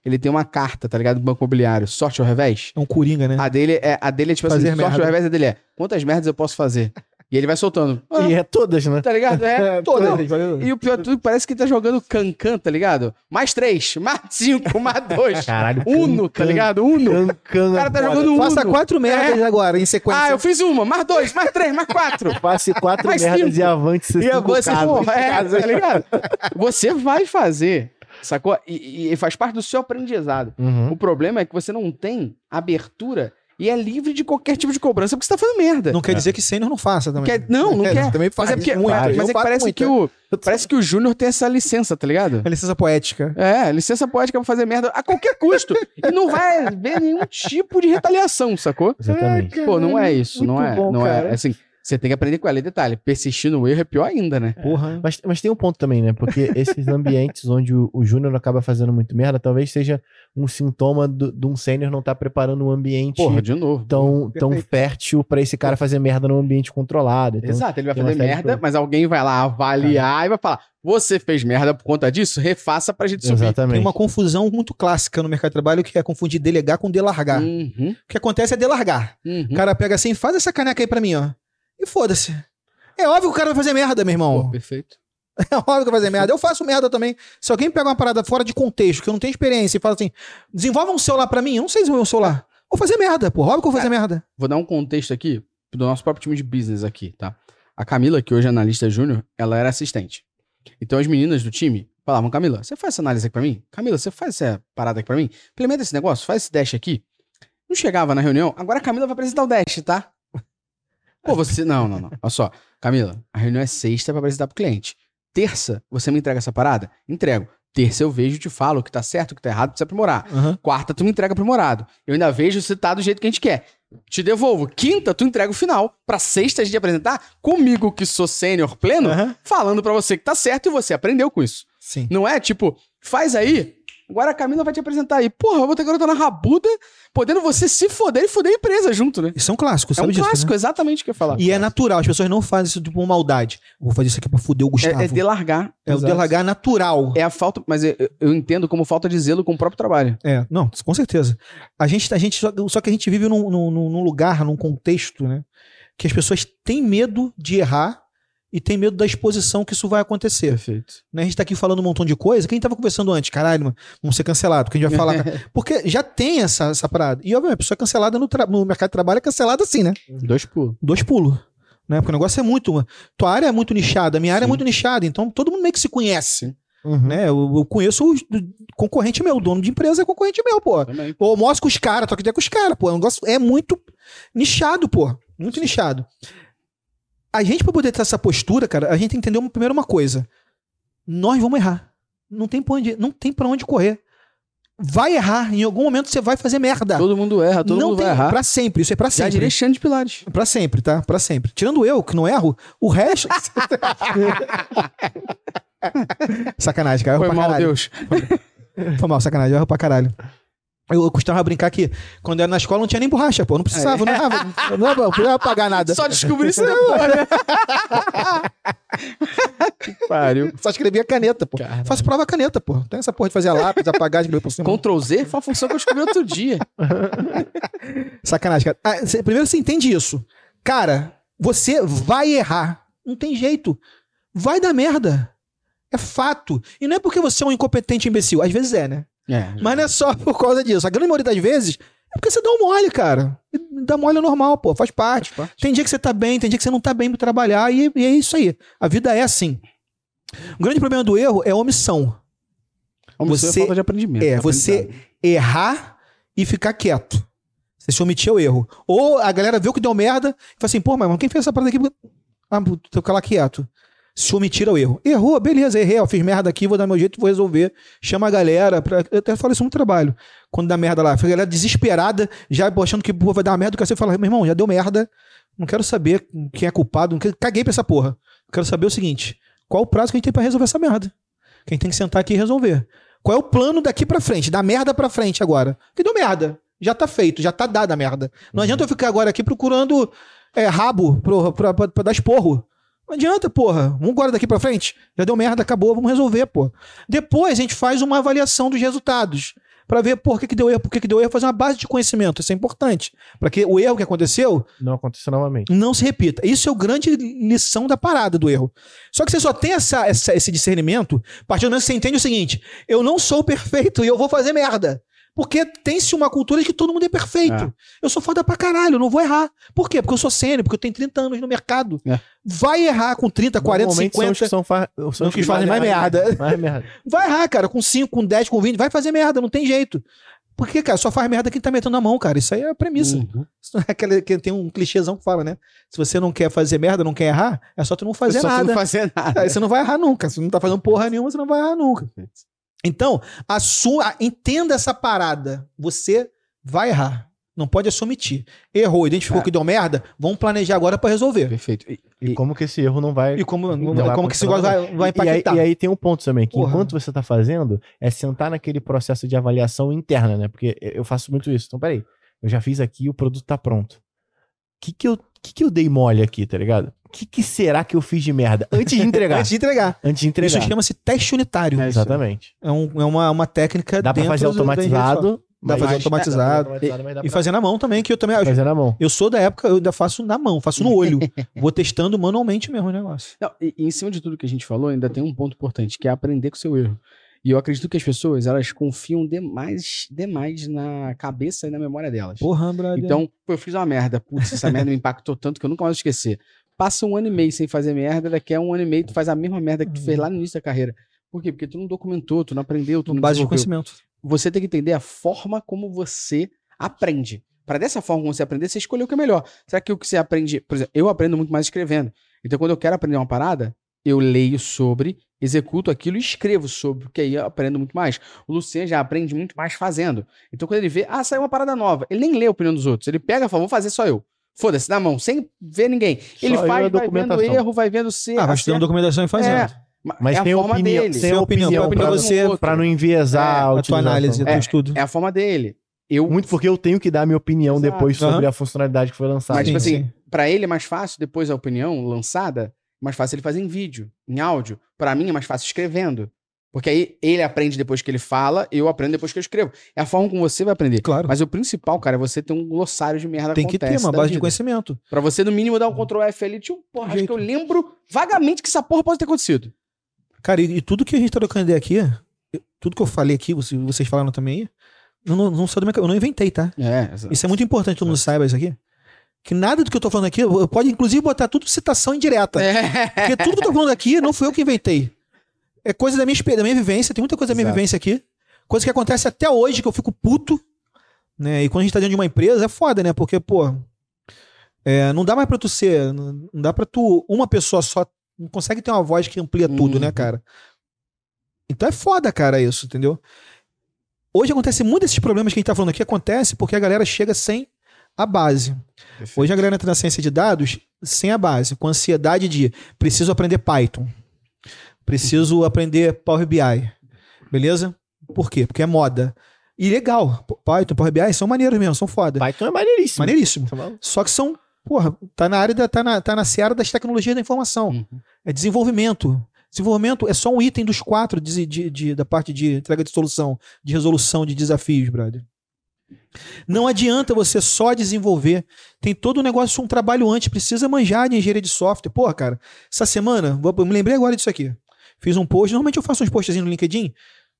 ele tem uma carta, tá ligado, do Banco Imobiliário, sorte ao revés. É um coringa, né? A dele é, a dele é tipo Fazer assim, sorte merda. ao revés, a dele é, quantas merdas eu posso fazer? E ele vai soltando. Ah, e é todas, né? Tá ligado? É, todas. E o pior de tudo, parece que ele tá jogando cancan, tá ligado? Mais três, mais cinco, mais dois. Caralho. Uno, can, tá ligado? Uno. Cancan. O cara tá jogando Uno. Faça quatro merdas é. agora, em sequência. Ah, eu fiz uma, mais dois, mais três, mais quatro. Passe quatro mais merdas cinco. e avante e você, porra, é, tá ligado? Você vai fazer Sacou? E, e, faz parte do seu aprendizado. Uhum. O problema é que você não tem abertura e é livre de qualquer tipo de cobrança porque você tá fazendo merda. Não quer é. dizer que sênior não faça também. Quer, não, não é, quer. Também faz. Mas é, porque, muito, mas é que parece muito, que o parece que o Júnior tem essa licença, tá ligado? A licença poética. É, licença poética pra fazer merda a qualquer custo. e não vai haver nenhum tipo de retaliação, sacou? Exatamente. Pô, não é isso, não é, bom, não é, cara. é assim. Você tem que aprender com ela. E detalhe, persistir no erro é pior ainda, né? Porra. Mas, mas tem um ponto também, né? Porque esses ambientes onde o, o Júnior acaba fazendo muito merda, talvez seja um sintoma de um sênior não estar tá preparando um ambiente Porra, de novo. tão, tão fértil para esse cara fazer merda num ambiente controlado. Então, Exato, ele vai fazer merda, mas alguém vai lá avaliar e vai falar: você fez merda por conta disso? Refaça pra gente subir. Exatamente. Tem uma confusão muito clássica no mercado de trabalho que é confundir delegar com delargar. Uhum. O que acontece é delargar. Uhum. O cara pega assim, faz essa caneca aí pra mim, ó. Foda-se. É óbvio que o cara vai fazer merda, meu irmão. Pô, perfeito. É óbvio que vai fazer merda. Eu faço merda também. Se alguém pega uma parada fora de contexto, que eu não tenho experiência, e fala assim, desenvolve um celular pra mim, eu não sei desenvolver um celular. Vou fazer merda, pô. Óbvio que eu vou fazer merda. Vou dar um contexto aqui do nosso próprio time de business aqui, tá? A Camila, que hoje é analista júnior, ela era assistente. Então as meninas do time falavam, Camila, você faz essa análise aqui pra mim? Camila, você faz essa parada aqui pra mim? Implementa esse negócio, faz esse dash aqui. Não chegava na reunião, agora a Camila vai apresentar o dash, tá? Pô, você. Não, não, não. Olha só. Camila, a reunião é sexta para apresentar pro cliente. Terça, você me entrega essa parada? Entrego. Terça eu vejo e te falo o que tá certo, o que tá errado, precisa aprimorar. Uhum. Quarta, tu me entrega aprimorado. Eu ainda vejo se tá do jeito que a gente quer. Te devolvo. Quinta, tu entrega o final. Pra sexta a gente apresentar comigo, que sou sênior pleno, uhum. falando para você que tá certo e você aprendeu com isso. Sim. Não é tipo, faz aí, Agora a Camila vai te apresentar aí. Porra, eu vou ter garota na rabuda, podendo você se foder e foder a empresa junto, né? Isso é um clássico, sabe É um disso, clássico, né? exatamente o que eu ia falar. E é natural, as pessoas não fazem isso tipo maldade. Vou fazer isso aqui pra foder o Gustavo. É, é delargar. É Exato. o delargar natural. É a falta, mas eu, eu, entendo como falta de zelo com o próprio trabalho. É, não, com certeza. A gente, a gente só, só que a gente vive num, num, num lugar, num contexto, né? Que as pessoas têm medo de errar e tem medo da exposição que isso vai acontecer. Perfeito. Né? A gente tá aqui falando um montão de coisa. Quem tava conversando antes, caralho, mano, vamos ser cancelados, porque a gente vai falar. porque já tem essa, essa parada. E, obviamente, a pessoa é cancelada no, no mercado de trabalho é cancelada assim, né? Dois pulos. Dois pulos. Né? Porque o negócio é muito. Tua área é muito nichada, a minha área é muito nichada, então todo mundo meio que se conhece. Uhum. Né? Eu, eu, conheço o concorrente meu, o dono de empresa é concorrente meu, pô. Também. Eu almoço com os caras, toco ideia com os caras, pô. O negócio é muito nichado, pô. Muito Sim. nichado a gente, pra poder ter essa postura, cara, a gente tem que entender primeiro uma coisa. Nós vamos errar. Não tem pra onde, não tem pra onde correr. Vai errar, em algum momento você vai fazer merda. Todo mundo erra, todo não mundo tem, vai errar. Pra sempre, isso é pra sempre. Já direi de Pilares. Pra sempre, tá? Pra sempre. Tirando eu, que não erro, o resto. sacanagem, cara. Foi mal, Deus. Foi mal, sacanagem, eu erro pra caralho. Eu costumava brincar que quando era na escola não tinha nem borracha, pô. Não precisava, é. não, errava, não, não, não precisava pagar nada. Só descobri isso depois, né? que pariu. Só escrevia caneta, pô. Caramba. Faço prova caneta, pô. Tem essa porra de fazer a lápis, apagar, escrever por cima. Ctrl Z foi uma função que eu descobri outro dia. Sacanagem, cara. Ah, cê, primeiro você entende isso. Cara, você vai errar. Não tem jeito. Vai dar merda. É fato. E não é porque você é um incompetente imbecil. Às vezes é, né? É, Mas não é só por causa disso. A grande maioria das vezes é porque você dá um mole, cara. Dá mole é normal, pô. Faz parte. faz parte. Tem dia que você tá bem, tem dia que você não tá bem pra trabalhar. E, e é isso aí. A vida é assim. O grande problema do erro é a omissão. Omissão é você, é falta de aprendimento. É, você errar e ficar quieto. Você se omitir o erro. Ou a galera vê o que deu merda e fala assim, pô, mas quem fez essa parada aqui? Ah, tô lá quieto se omitir ao erro. Errou, beleza, errei, ó, fiz merda aqui, vou dar meu jeito, vou resolver. Chama a galera, pra... eu até falo isso no trabalho, quando dá merda lá. A galera desesperada, já achando que pô, vai dar merda, que você fala, meu irmão, já deu merda, não quero saber quem é culpado, não quero... caguei pra essa porra. Quero saber o seguinte, qual o prazo que a gente tem pra resolver essa merda? Quem tem que sentar aqui e resolver. Qual é o plano daqui pra frente, da merda pra frente agora? Que deu merda. Já tá feito, já tá dada a merda. Não uhum. adianta eu ficar agora aqui procurando é, rabo pra, pra, pra, pra dar esporro. Não adianta, porra. Vamos agora daqui pra frente. Já deu merda, acabou, vamos resolver, pô. Depois a gente faz uma avaliação dos resultados. para ver por que, que deu erro, por que, que deu erro, fazer uma base de conhecimento. Isso é importante. Para que o erro que aconteceu não aconteça novamente. Não se repita. Isso é o grande lição da parada do erro. Só que você só tem essa, essa, esse discernimento a partir do momento que você entende o seguinte: eu não sou perfeito e eu vou fazer merda. Porque tem-se uma cultura de que todo mundo é perfeito. É. Eu sou foda pra caralho, eu não vou errar. Por quê? Porque eu sou sênior, porque eu tenho 30 anos no mercado. É. Vai errar com 30, 40, 50. São os que, são fa... são os que, que fazem mais, merda. mais merda. Vai errar, cara, com 5, com 10, com 20, vai fazer merda, não tem jeito. Porque, cara, só faz merda quem tá metendo a mão, cara. Isso aí é a premissa. Uhum. É aquele, que tem um clichêzão que fala, né? Se você não quer fazer merda, não quer errar, é só tu não fazer é só nada. Tu não fazer nada. Aí você não vai errar nunca. Se você não tá fazendo porra nenhuma, você não vai errar nunca. Então, a sua, entenda essa parada. Você vai errar. Não pode assumitir. Errou, identificou é. que deu merda, vamos planejar agora para resolver. Perfeito. E, e, como que esse erro não vai. E como, não como vai que esse negócio vai, vai impactar. E aí, e aí, tem um ponto também, que Porra. enquanto você tá fazendo, é sentar naquele processo de avaliação interna, né? Porque eu faço muito isso. Então, peraí, eu já fiz aqui, o produto tá pronto. O que que eu, que que eu dei mole aqui, tá ligado? O que, que, será que eu fiz de merda? Antes de entregar. Antes de entregar. Antes de entregar. Isso chama-se teste unitário. É, exatamente. É, um, é uma, uma técnica Dá pra fazer automatizado. Dá pra fazer automatizado. É, e fazer na mão também, que eu também Fazer na mão. Eu sou da época, eu ainda faço na mão, faço no olho. Vou testando manualmente mesmo o negócio. Não, e, e, em cima de tudo que a gente falou, ainda tem um ponto importante, que é aprender com o seu erro. E eu acredito que as pessoas, elas confiam demais, demais na cabeça e na memória delas. Porra, brother. Então, eu fiz uma merda. Putz, essa merda me impactou tanto que eu nunca mais vou esquecer. Passa um ano e meio sem fazer merda, daqui a um ano e meio tu faz a mesma merda que tu fez lá no início da carreira. Por quê? Porque tu não documentou, tu não aprendeu, tu não Base de conhecimento. Você tem que entender a forma como você aprende. Para dessa forma como você aprender, você escolheu o que é melhor. Será que o que você aprende... Por exemplo, eu aprendo muito mais escrevendo. Então, quando eu quero aprender uma parada, eu leio sobre, executo aquilo e escrevo sobre, porque aí eu aprendo muito mais. O Luciano já aprende muito mais fazendo. Então, quando ele vê, ah, saiu uma parada nova, ele nem lê a opinião dos outros. Ele pega e fala, vou fazer só eu. Foda-se, na mão, sem ver ninguém. Só ele faz, vai vendo erro, vai vendo se. Ah, vai estudando documentação e fazendo. É. Mas é tem a opinião, dele. Tem a opinião, opinião pra, você, pra não enviesar é, a tua análise, é, estudo. É a forma dele. Eu... Muito porque eu tenho que dar a minha opinião Exato. depois sobre uhum. a funcionalidade que foi lançada. Mas, tipo assim, pra ele é mais fácil, depois da opinião lançada, mais fácil ele fazer em vídeo, em áudio. Para mim é mais fácil escrevendo. Porque aí ele aprende depois que ele fala, eu aprendo depois que eu escrevo. É a forma como você vai aprender. Claro. Mas o principal, cara, é você ter um glossário de merda Tem que ter uma base vida. de conhecimento. Para você, no mínimo, dar um Ctrl F ali, tipo, porra, acho que eu lembro vagamente que essa porra pode ter acontecido. Cara, e, e tudo que a gente tá trocando ideia aqui, tudo que eu falei aqui, vocês falaram também aí, eu não, não sou do meu, eu não inventei, tá? É, Isso é muito importante que todo mundo saiba isso aqui que nada do que eu tô falando aqui, eu pode inclusive botar tudo citação indireta. É. Porque tudo que eu tô falando aqui não fui eu que inventei. É coisa da minha, da minha vivência, tem muita coisa da minha Exato. vivência aqui. Coisa que acontece até hoje, que eu fico puto. Né? E quando a gente tá dentro de uma empresa, é foda, né? Porque, pô, é, não dá mais pra tu ser. Não dá pra tu. Uma pessoa só. Não consegue ter uma voz que amplia tudo, né, uhum. cara? Então é foda, cara, isso, entendeu? Hoje acontece muito desses problemas que a gente tá falando aqui, acontece porque a galera chega sem a base. Perfeito. Hoje a galera entra na ciência de dados sem a base, com ansiedade de preciso aprender Python, preciso aprender Power BI, beleza? Por quê? Porque é moda. E legal, Python, Power BI são maneiros mesmo, são foda. Python é maneiríssimo. Maneiríssimo. Tá Só que são, porra, tá na área da, tá na, tá na seara das tecnologias da informação. Uhum. É desenvolvimento. Desenvolvimento é só um item dos quatro de, de, de, da parte de entrega de solução, de resolução de desafios, brother. Não adianta você só desenvolver. Tem todo o um negócio, um trabalho antes. Precisa manjar de engenharia de software. Porra, cara, essa semana, eu me lembrei agora disso aqui. Fiz um post. Normalmente eu faço uns postzinhos no LinkedIn,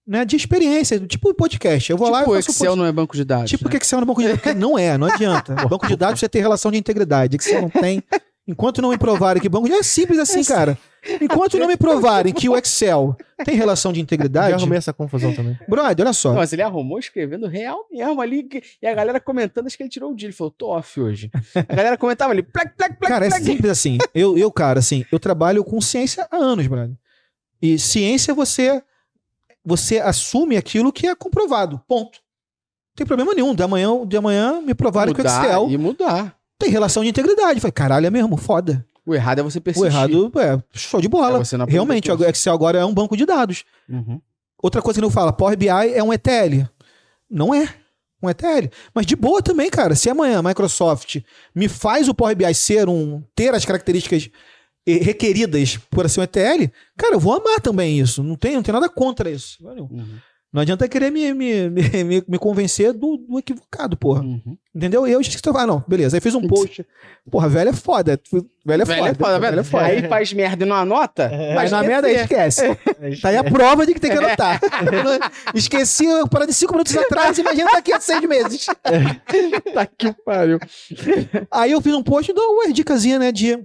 né? De experiência, tipo podcast. Eu vou tipo lá e faço Excel um não é banco de dados. Tipo né? que Excel não é banco de dados. Porque não é, não adianta. banco de dados você tem relação de integridade. Excel não tem. Enquanto não me provarem que banco de é simples assim, cara. Enquanto não me provarem que o Excel tem relação de integridade. Eu arrumei essa confusão também. Brother, olha só. Mas ele arrumou escrevendo real mesmo ali. E a galera comentando, acho que ele tirou o dia. Ele falou, tô off hoje. A galera comentava ali, plec, plec, plec. Cara, é simples assim. Eu, eu, cara, assim, eu trabalho com ciência há anos, brother. E ciência você você assume aquilo que é comprovado. Ponto. Não tem problema nenhum. De amanhã, de amanhã me provarem que o Excel. E mudar tem relação de integridade. Falei, caralho, é mesmo, foda. O errado é você persistir. O errado é show de bola. É Realmente, o Excel agora é um banco de dados. Uhum. Outra coisa que não fala, Power BI é um ETL. Não é um ETL. Mas de boa também, cara. Se amanhã a Microsoft me faz o Power BI ser um. ter as características requeridas por ser um ETL, cara, eu vou amar também isso. Não tem, não tem nada contra isso. Valeu. Uhum. Não adianta querer me, me, me, me convencer do, do equivocado, porra. Uhum. Entendeu? E eu esqueci que ah, não, beleza. Aí fez um post. Porra, velho é foda. Velho é velho foda. É foda, velho. é foda. Aí faz merda e não anota. É. Mas na merda aí esquece. É. Tá aí a prova de que tem que anotar. esqueci para de cinco minutos atrás, imagina daqui a seis meses. tá que pariu. Aí eu fiz um post e dou uma dicasinha, né, de,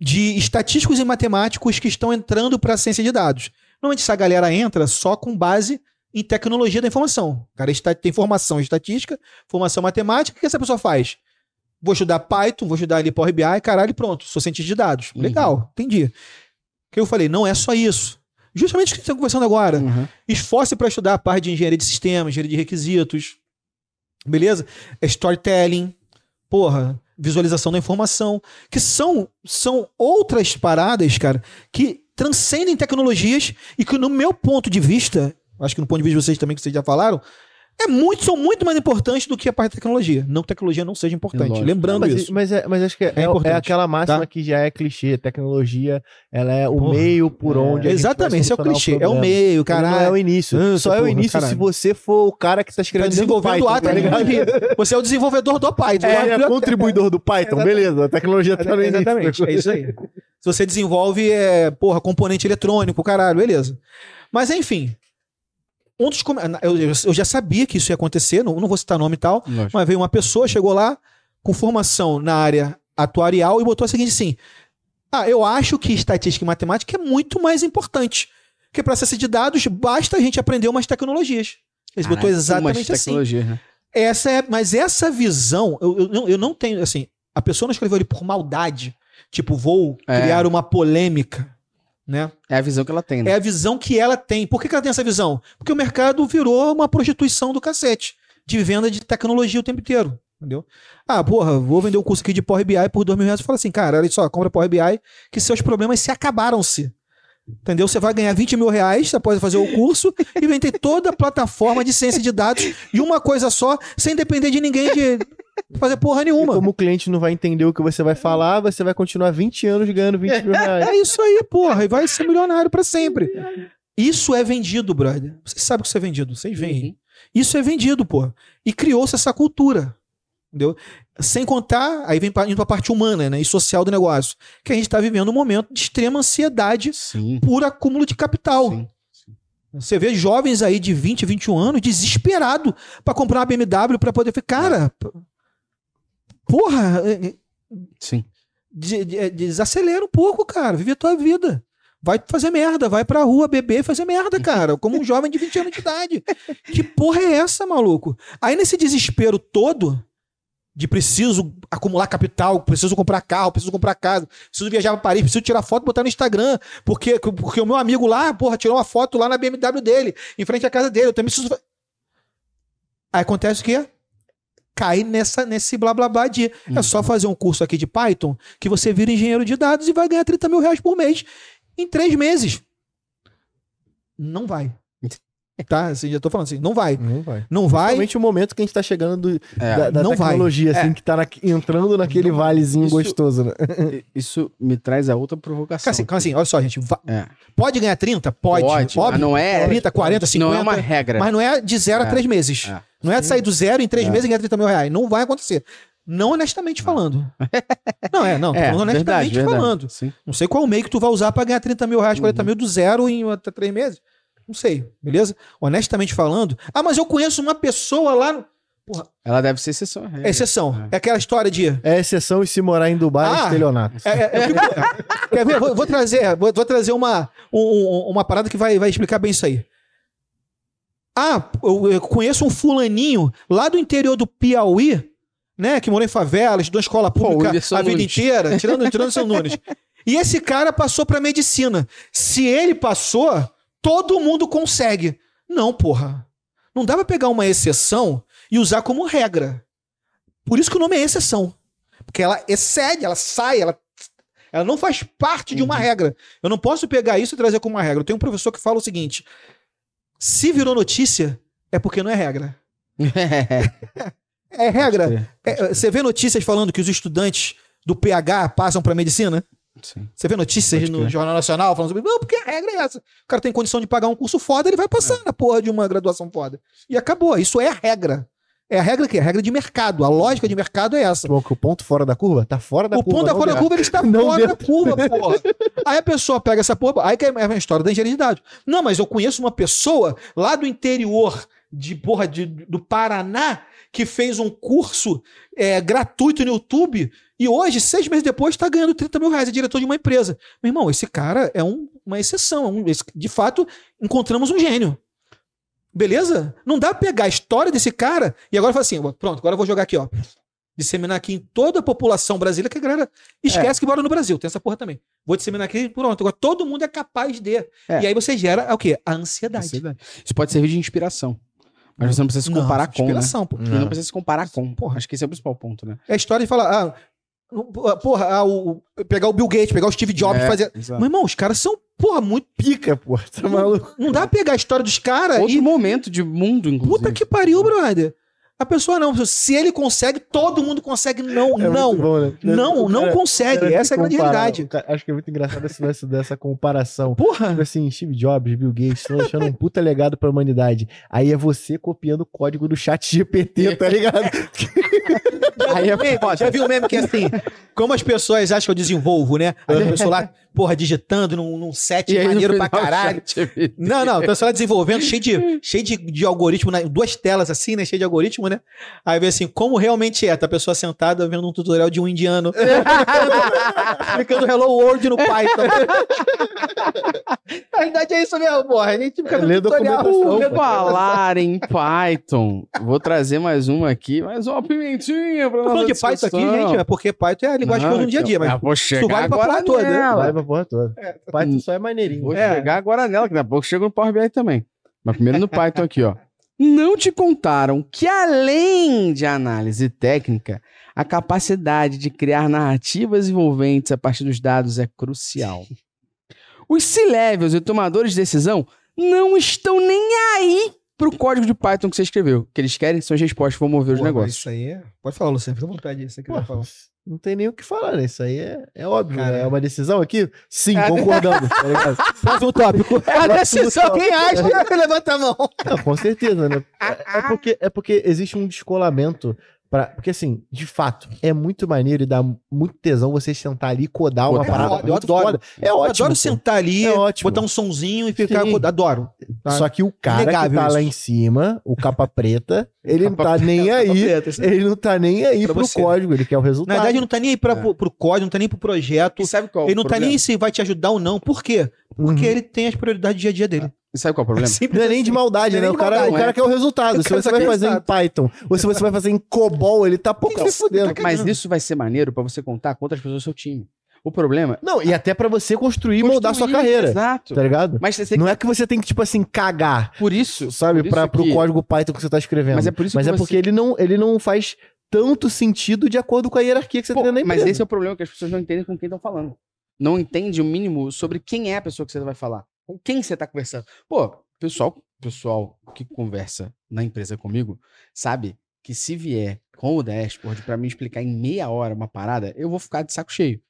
de estatísticos e matemáticos que estão entrando para a ciência de dados. Normalmente essa galera entra só com base em tecnologia da informação. O cara está, tem formação em estatística, formação matemática, o que essa pessoa faz? Vou estudar Python, vou estudar ali Power BI, caralho, pronto, sou cientista de dados. Uhum. Legal, entendi. Que eu falei, não é só isso. Justamente o que estamos conversando agora. Uhum. Esforce para estudar a parte de engenharia de sistemas, engenharia de requisitos. Beleza? Storytelling. Porra, visualização da informação. Que são, são outras paradas, cara, que transcendem tecnologias e que, no meu ponto de vista, acho que no ponto de vista de vocês também, que vocês já falaram, é muito, são muito mais importantes do que a parte da tecnologia. Não que tecnologia não seja importante. É Lembrando mas, isso. Mas, é, mas acho que é, é, é aquela máxima tá? que já é clichê. Tecnologia, ela é o porra, meio por onde. É, exatamente, esse é o clichê. O é o meio, cara. Não é o início. Só é o início caralho. se você for o cara que está escrevendo tá desenvolvendo Python, tá ligado? você é o desenvolvedor do Python. É, é contribuidor do Python, beleza. A tecnologia tá no Exatamente, é isso aí. Se você desenvolve, é, porra, componente eletrônico, caralho, beleza. Mas enfim, um dos eu, eu já sabia que isso ia acontecer, não, não vou citar nome e tal, Lógico. mas veio uma pessoa, chegou lá com formação na área atuarial e botou o seguinte assim: Ah, eu acho que estatística e matemática é muito mais importante. Porque para ciência de dados, basta a gente aprender umas tecnologias. Ele botou exatamente assim. Né? Essa é, mas essa visão, eu, eu, eu não tenho, assim, a pessoa não escreveu ali por maldade, tipo, vou é. criar uma polêmica né? É a visão que ela tem. Né? É a visão que ela tem. Por que, que ela tem essa visão? Porque o mercado virou uma prostituição do cacete. De venda de tecnologia o tempo inteiro. Entendeu? Ah, porra, vou vender um curso aqui de Power BI por dois mil reais. Fala assim, cara, olha só, compra Power BI, que seus problemas se acabaram-se. Entendeu? Você vai ganhar 20 mil reais após fazer o curso e vender toda a plataforma de ciência de dados de uma coisa só, sem depender de ninguém de fazer porra nenhuma. E como o cliente não vai entender o que você vai falar, você vai continuar 20 anos ganhando 20 mil reais. É, é isso aí, porra. E vai ser milionário para sempre. Isso é vendido, brother. Vocês sabem que isso é vendido, vocês veem. Uhum. Isso é vendido, porra. E criou-se essa cultura. Entendeu? Sem contar, aí vem indo a parte humana né, e social do negócio, que a gente está vivendo um momento de extrema ansiedade Sim. por acúmulo de capital. Sim. Você vê jovens aí de 20, 21 anos desesperado para comprar uma BMW para poder ficar. Cara, porra. É, é, Sim. Desacelera um pouco, cara. Vive a tua vida. Vai fazer merda, vai pra rua beber e fazer merda, cara. Como um jovem de 20 anos de idade. Que porra é essa, maluco? Aí nesse desespero todo, de preciso acumular capital, preciso comprar carro, preciso comprar casa, preciso viajar para Paris, preciso tirar foto e botar no Instagram, porque, porque o meu amigo lá, porra, tirou uma foto lá na BMW dele, em frente à casa dele, eu também preciso... Aí acontece o quê? cai nessa, nesse blá blá blá de uhum. é só fazer um curso aqui de Python que você vira engenheiro de dados e vai ganhar 30 mil reais por mês em três meses. Não vai. Tá, assim, já tô falando assim, não vai. Não vai. Não vai. Principalmente o momento que a gente tá chegando do, é, da, da não tecnologia, vai. assim, é. que tá na, entrando naquele não, valezinho isso, gostoso, né? Isso me traz a outra provocação. Assim, assim olha só, gente. É. Pode ganhar 30? Pode. Pode, óbvio. Mas não é. 30, 40, 50. Não é uma regra. Mas não é de zero a é. três meses. É. Não é de sair do zero em três meses e ganhar 30 mil reais. Não vai acontecer. Não honestamente falando. Não, é, não. É, honestamente verdade, falando. Verdade, não sei qual meio que tu vai usar pra ganhar 30 mil reais, 40 uhum. mil do zero em até três meses. Não sei, beleza? Honestamente falando. Ah, mas eu conheço uma pessoa lá no. Porra. Ela deve ser exceção. É, é exceção. É. é. aquela história de. É exceção e se morar em Dubai é ah, é estelionato. É, fico... Quer ver? Vou, vou trazer, vou, vou, trazer uma, um, uma parada que vai, vai explicar bem isso aí. Ah, eu, eu conheço um fulaninho lá do interior do Piauí, né? Que morou em favela, estudou escola pública Pô, a vida Nunes. inteira, tirando, tirando seu Nunes. E esse cara passou pra medicina. Se ele passou, todo mundo consegue. Não, porra. Não dá pra pegar uma exceção e usar como regra. Por isso que o nome é exceção. Porque ela excede, ela sai, ela, ela não faz parte uhum. de uma uhum. regra. Eu não posso pegar isso e trazer como uma regra. Eu tenho um professor que fala o seguinte: se virou notícia, é porque não é regra. é regra. É, você vê notícias falando que os estudantes do PH passam para medicina? Sim. Você vê notícias no Jornal Nacional falando sobre, não, porque a regra é essa. O cara tem condição de pagar um curso foda, ele vai passar é. na porra de uma graduação foda. E acabou. Isso é a regra. É a regra que é a regra de mercado. A lógica de mercado é essa. o ponto fora da curva tá fora da o curva. O ponto tá fora da curva, ele está não fora dentro. da curva, porra. Aí a pessoa pega essa porra, aí que é a história da engenharia de dados. Não, mas eu conheço uma pessoa lá do interior de porra de, do Paraná que fez um curso é, gratuito no YouTube e hoje, seis meses depois, está ganhando 30 mil reais, é diretor de uma empresa. Meu irmão, esse cara é um, uma exceção. É um, de fato, encontramos um gênio. Beleza? Não dá pra pegar a história desse cara e agora falar assim: pronto, agora eu vou jogar aqui, ó. Disseminar aqui em toda a população brasileira, que a galera esquece é. que mora no Brasil, tem essa porra também. Vou disseminar aqui, pronto. Agora todo mundo é capaz de. É. E aí você gera o quê? A ansiedade. ansiedade. Isso pode servir de inspiração. Mas você não precisa se comparar não, com. Né? Inspiração, né? pô. Não. não precisa se comparar com. Porra, acho que esse é o principal ponto, né? É a história de falar, ah, Porra, ah, o, pegar o Bill Gates, pegar o Steve Jobs, é, fazer. Exato. Meu irmão, os caras são, porra, muito pica, porra. Tá maluco? Não, não dá pra pegar a história dos caras. Outro e... momento de mundo, inclusive. Puta que pariu, brother. A pessoa não. Se ele consegue, todo mundo consegue. Não, é não. Bom, né? Não, não cara, consegue. Essa é a grande realidade. Acho que é muito engraçado esse lance dessa comparação. Porra! Tipo assim, Steve Jobs, Bill Gates, estão deixando um puta legado pra humanidade. Aí é você copiando o código do chat GPT, tá ligado? Aí é foda. Já viu o meme que é assim, como as pessoas acham que eu desenvolvo, né? Aí a pessoa lá, porra, digitando num, num set maneiro pra caralho. Não, não, a pessoa lá desenvolvendo, cheio de, cheio de, de algoritmo, né? duas telas assim, né? Cheio de algoritmo, né? Aí vê assim, como realmente é, tá a pessoa sentada vendo um tutorial de um indiano. Explicando Hello World no Python. a verdade é isso mesmo, porra. A gente fica no tutorial. Uh, falar em Python, vou trazer mais uma aqui, mais uma pimentinha pra Tô falando de Python aqui, gente, é porque Python é a linguagem que eu uso no dia a dia, mas isso vale pra porra toda. Né? Pra porra toda. É, Python só é maneirinho. Vou é. chegar agora nela, que daqui a pouco chega no Power BI também. Mas primeiro no Python aqui, ó. Não te contaram que além de análise técnica, a capacidade de criar narrativas envolventes a partir dos dados é crucial. Os C-levels e tomadores de decisão não estão nem aí pro código de Python que você escreveu. O que eles querem são as respostas que vão mover os negócios. Isso aí é... Pode falar, Luciano, fica à vontade. Você quiser falar. Não tem nem o que falar, né? Isso aí é, é óbvio. Cara, né? É uma decisão aqui? Sim, é. concordamos. tá Próximo tópico. É a decisão, quem acha? Levanta a mão. Não, com certeza, né? É, é, porque, é porque existe um descolamento Pra, porque assim, de fato, é muito maneiro e dá muito tesão você sentar ali e codar uma é parada. Foda, eu adoro. Foda. É ótimo. Eu adoro sentar ali, é ótimo. botar um sonzinho e ficar. Sim. Adoro. Tá? Só que o cara Inegável que tá isso. lá em cima, o capa preta, ele capa não tá nem aí. Preta, ele não tá nem aí pra pro você. código, ele quer o resultado. Na verdade, ele não tá nem aí pra, é. pro, pro código, não tá nem pro projeto. E sabe qual? Ele não problema? tá nem aí se vai te ajudar ou não. Por quê? Porque uhum. ele tem as prioridades do dia a dia dele. E sabe qual é o problema? não é nem de maldade, é né? O cara, maldade, o cara quer o resultado. Se você vai fazer em Python ou se você vai fazer em COBOL, ele tá pouco se fudendo. Mas isso vai ser maneiro para você contar com outras pessoas do seu time. O problema. Não, e até para você construir e moldar sua carreira. Exato. Tá ligado? Mas você não que... é que você tem que, tipo assim, cagar. Por isso. Sabe? Por isso pra, que... pro código Python que você tá escrevendo. Mas é por isso Mas é você... porque ele não, ele não faz tanto sentido de acordo com a hierarquia que você Pô, tem na empresa. Mas esse é o problema que as pessoas não entendem com quem estão falando. Não entende o mínimo sobre quem é a pessoa que você vai falar. Com quem você tá conversando. Pô, pessoal, pessoal que conversa na empresa comigo sabe que se vier com o dashboard para me explicar em meia hora uma parada, eu vou ficar de saco cheio.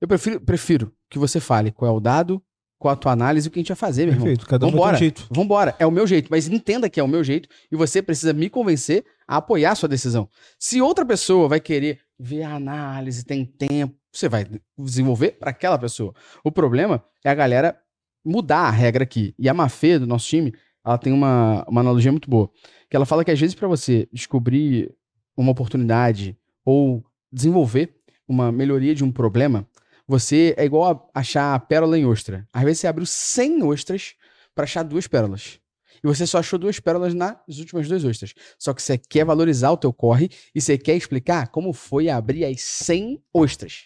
Eu prefiro, prefiro que você fale qual é o dado, qual a tua análise e o que a gente vai fazer, meu Perfeito, irmão. Cada um Vambora, jeito. Vambora, é o meu jeito, mas entenda que é o meu jeito e você precisa me convencer a apoiar a sua decisão. Se outra pessoa vai querer ver a análise, tem tempo, você vai desenvolver para aquela pessoa. O problema é a galera mudar a regra aqui. E a Mafê, do nosso time, ela tem uma, uma analogia muito boa. Que ela fala que às vezes para você descobrir uma oportunidade ou desenvolver uma melhoria de um problema, você é igual a achar a pérola em ostra. Às vezes você abriu 100 ostras para achar duas pérolas. E você só achou duas pérolas nas últimas duas ostras. Só que você quer valorizar o teu corre e você quer explicar como foi abrir as 100 ostras.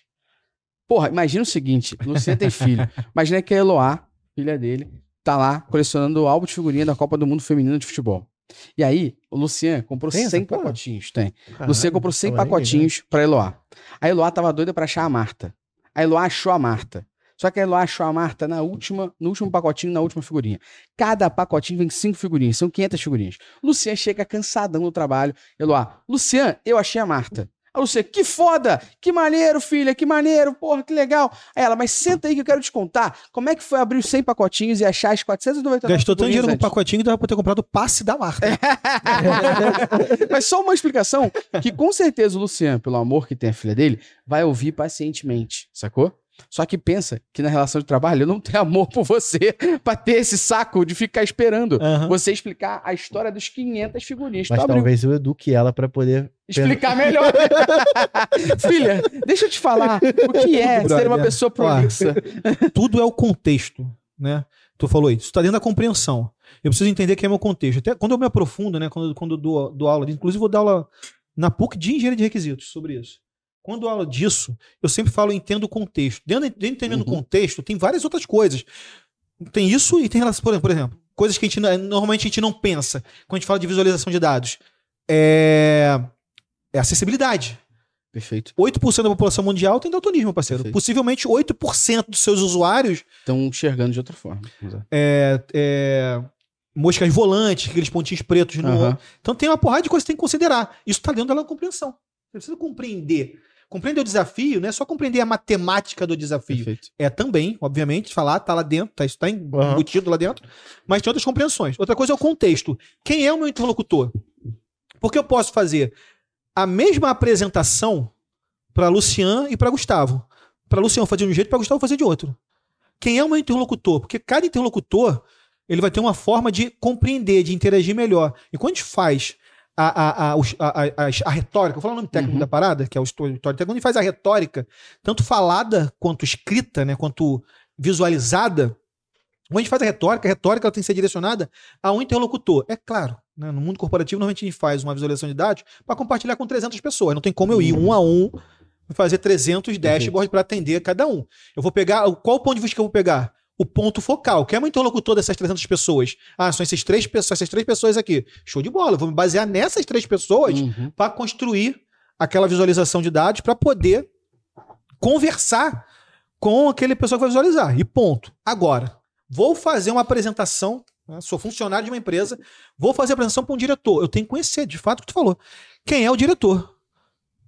Porra, imagina o seguinte, Luciano tem filho. Imagina que a Eloá filha dele, tá lá colecionando o álbum de figurinha da Copa do Mundo Feminino de Futebol. E aí, o Lucian comprou tem 100 pacotinhos. Tem. Caralho, Lucian comprou 100 pacotinhos pra Eloá. A Eloá tava doida pra achar a Marta. A Eloá achou a Marta. Só que a Eloá achou a Marta na última, no último pacotinho, na última figurinha. Cada pacotinho vem cinco figurinhas, são 500 figurinhas. Lucian chega cansadão no trabalho. Eloá, Lucian, eu achei a Marta. A Luciana, que foda! Que maneiro, filha, que maneiro, porra, que legal. Aí ela, mas senta aí que eu quero te contar. Como é que foi abrir os 100 pacotinhos e achar as 499 Gastou tanto dinheiro no pacotinho que dava pra ter comprado o passe da marca. mas só uma explicação que com certeza o Luciano, pelo amor que tem a filha dele, vai ouvir pacientemente, sacou? Só que pensa que na relação de trabalho eu não tenho amor por você pra ter esse saco de ficar esperando Aham. você explicar a história dos 500 figurinhas. Mas abriu. talvez eu eduque ela pra poder. Explicar melhor. Filha, deixa eu te falar o que é ser uma pessoa prolixa. Tudo é o contexto, né? Tu falou isso. Tá dentro da compreensão. Eu preciso entender que é meu contexto. Até quando eu me aprofundo, né? Quando, quando eu dou, dou aula, inclusive vou dar aula na PUC de engenharia de requisitos sobre isso. Quando eu aula disso, eu sempre falo entendo o contexto. Dentro, dentro de entendendo o Uhum. contexto, tem várias outras coisas. Tem isso e tem relação, por exemplo, por exemplo, coisas que a gente normalmente a gente não pensa quando a gente fala de visualização de dados. É, é acessibilidade. Perfeito. 8% da população mundial tem daltonismo, parceiro. Perfeito. Possivelmente 8% dos seus usuários Estão enxergando de outra forma. É, é, moscas volantes, aqueles pontinhos pretos no Aham. Então tem uma porrada de coisas que você tem que considerar. Isso está dentro da compreensão. Você precisa compreender. Compreender o desafio não é só compreender a matemática do desafio. Perfeito. É também, obviamente, falar, tá lá dentro, tá, isso tá embutido lá dentro, mas tem outras compreensões. Outra coisa é o contexto. Quem é o meu interlocutor? Porque eu posso fazer a mesma apresentação para Lucian e para Gustavo. Para Lucian fazer de um jeito, para Gustavo fazer de outro. Quem é o meu interlocutor? Porque cada interlocutor ele vai ter uma forma de compreender, de interagir melhor. E quando a gente faz a, a, a, a, retórica, vou falar o nome técnico Uhum. da parada, que é o quando a gente faz a retórica, tanto falada quanto escrita, né, quanto visualizada, quando a gente faz a retórica, a retórica ela tem que ser direcionada a um interlocutor. É claro, né, no mundo corporativo, normalmente a gente faz uma visualização de dados para compartilhar com 300 pessoas. Não tem como eu ir um a um e fazer 300 dashboards para atender cada um. Eu vou pegar. Qual o ponto de vista que eu vou pegar? O ponto focal. Quem é o interlocutor dessas 300 pessoas? Ah, são essas três, pessoas- essas três pessoas aqui. Show de bola. Eu vou me basear nessas três pessoas Uhum. para construir aquela visualização de dados para poder conversar com aquele pessoa que vai visualizar. E ponto. Agora, vou fazer uma apresentação. né, Sou funcionário de uma empresa, vou fazer a apresentação para um diretor. Eu tenho que conhecer, de fato, o que tu falou. Quem é o diretor?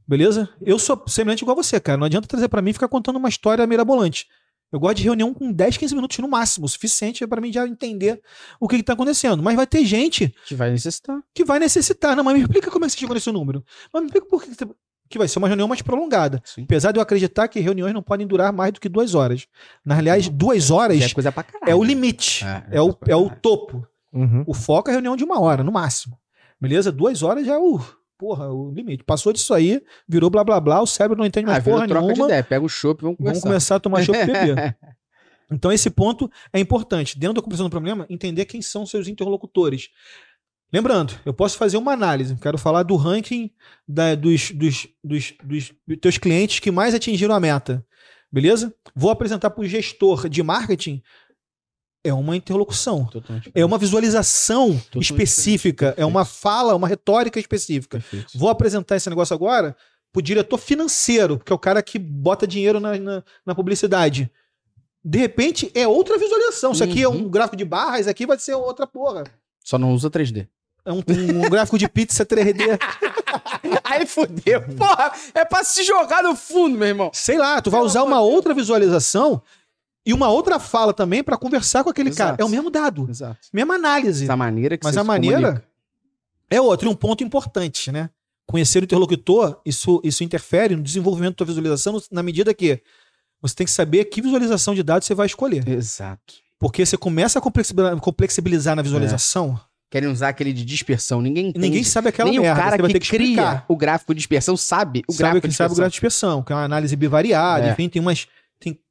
Beleza? Eu sou semelhante igual a você, cara. Não adianta trazer para mim e ficar contando uma história mirabolante. Eu gosto de reunião com 10, 15 minutos no máximo, o suficiente para mim já entender o que está acontecendo. Mas vai ter gente Que vai necessitar. que vai necessitar. Não, mas me explica como é que você chegou nesse número. Mas me explica por que, você- que vai ser uma reunião mais prolongada. Sim. Apesar de eu acreditar que reuniões não podem durar mais do que duas horas. Na realidade, duas horas Já é coisa pra caralho. é o limite. É, É, é o, pra é o topo. Uhum. O foco é reunião de uma hora, no máximo. Beleza? Duas horas já é o, porra, o limite. Passou disso aí, virou blá blá blá, o cérebro não entende Ah, mais vira porra troca de ideia. Pega o chopp e vamos Vamos conversar. começar a tomar chopp e beber. Então, esse ponto é importante. Dentro da compreensão do problema, entender quem são seus interlocutores. Lembrando, eu posso fazer uma análise. Quero falar do ranking da- dos, dos, dos, dos teus clientes que mais atingiram a meta. Beleza? Vou apresentar para o gestor de marketing. É uma interlocução. Totalmente. É uma visualização Totalmente específica. diferente. É uma fala, uma retórica específica. Perfeito. Vou apresentar esse negócio agora pro diretor financeiro, que é o cara que bota dinheiro na, na, na publicidade. De repente, é outra visualização. Isso aqui é um Uhum. gráfico de barra, isso aqui vai ser outra porra. Só não usa 3D. É um, um gráfico de pizza 3D. Aí fudeu. Porra, é pra se jogar no fundo, meu irmão. Sei lá, tu vai usar uma outra visualização e uma outra fala também pra conversar com aquele Exato. cara. É o mesmo dado, Exato. mesma análise. Essa maneira que Mas a maneira comunica. é outra. E um ponto importante, né? Conhecer o interlocutor, isso, isso interfere no desenvolvimento da tua visualização na medida que você tem que saber que visualização de dados você vai escolher. Exato. Porque você começa a complexibilizar, na visualização, Querem usar aquele de dispersão. Ninguém entende. ninguém sabe aquela Nem merda. o cara você que, que cria o gráfico de dispersão sabe o sabe gráfico que de sabe o dispersão. grau de dispersão, que é uma análise bivariada, É. enfim, tem umas.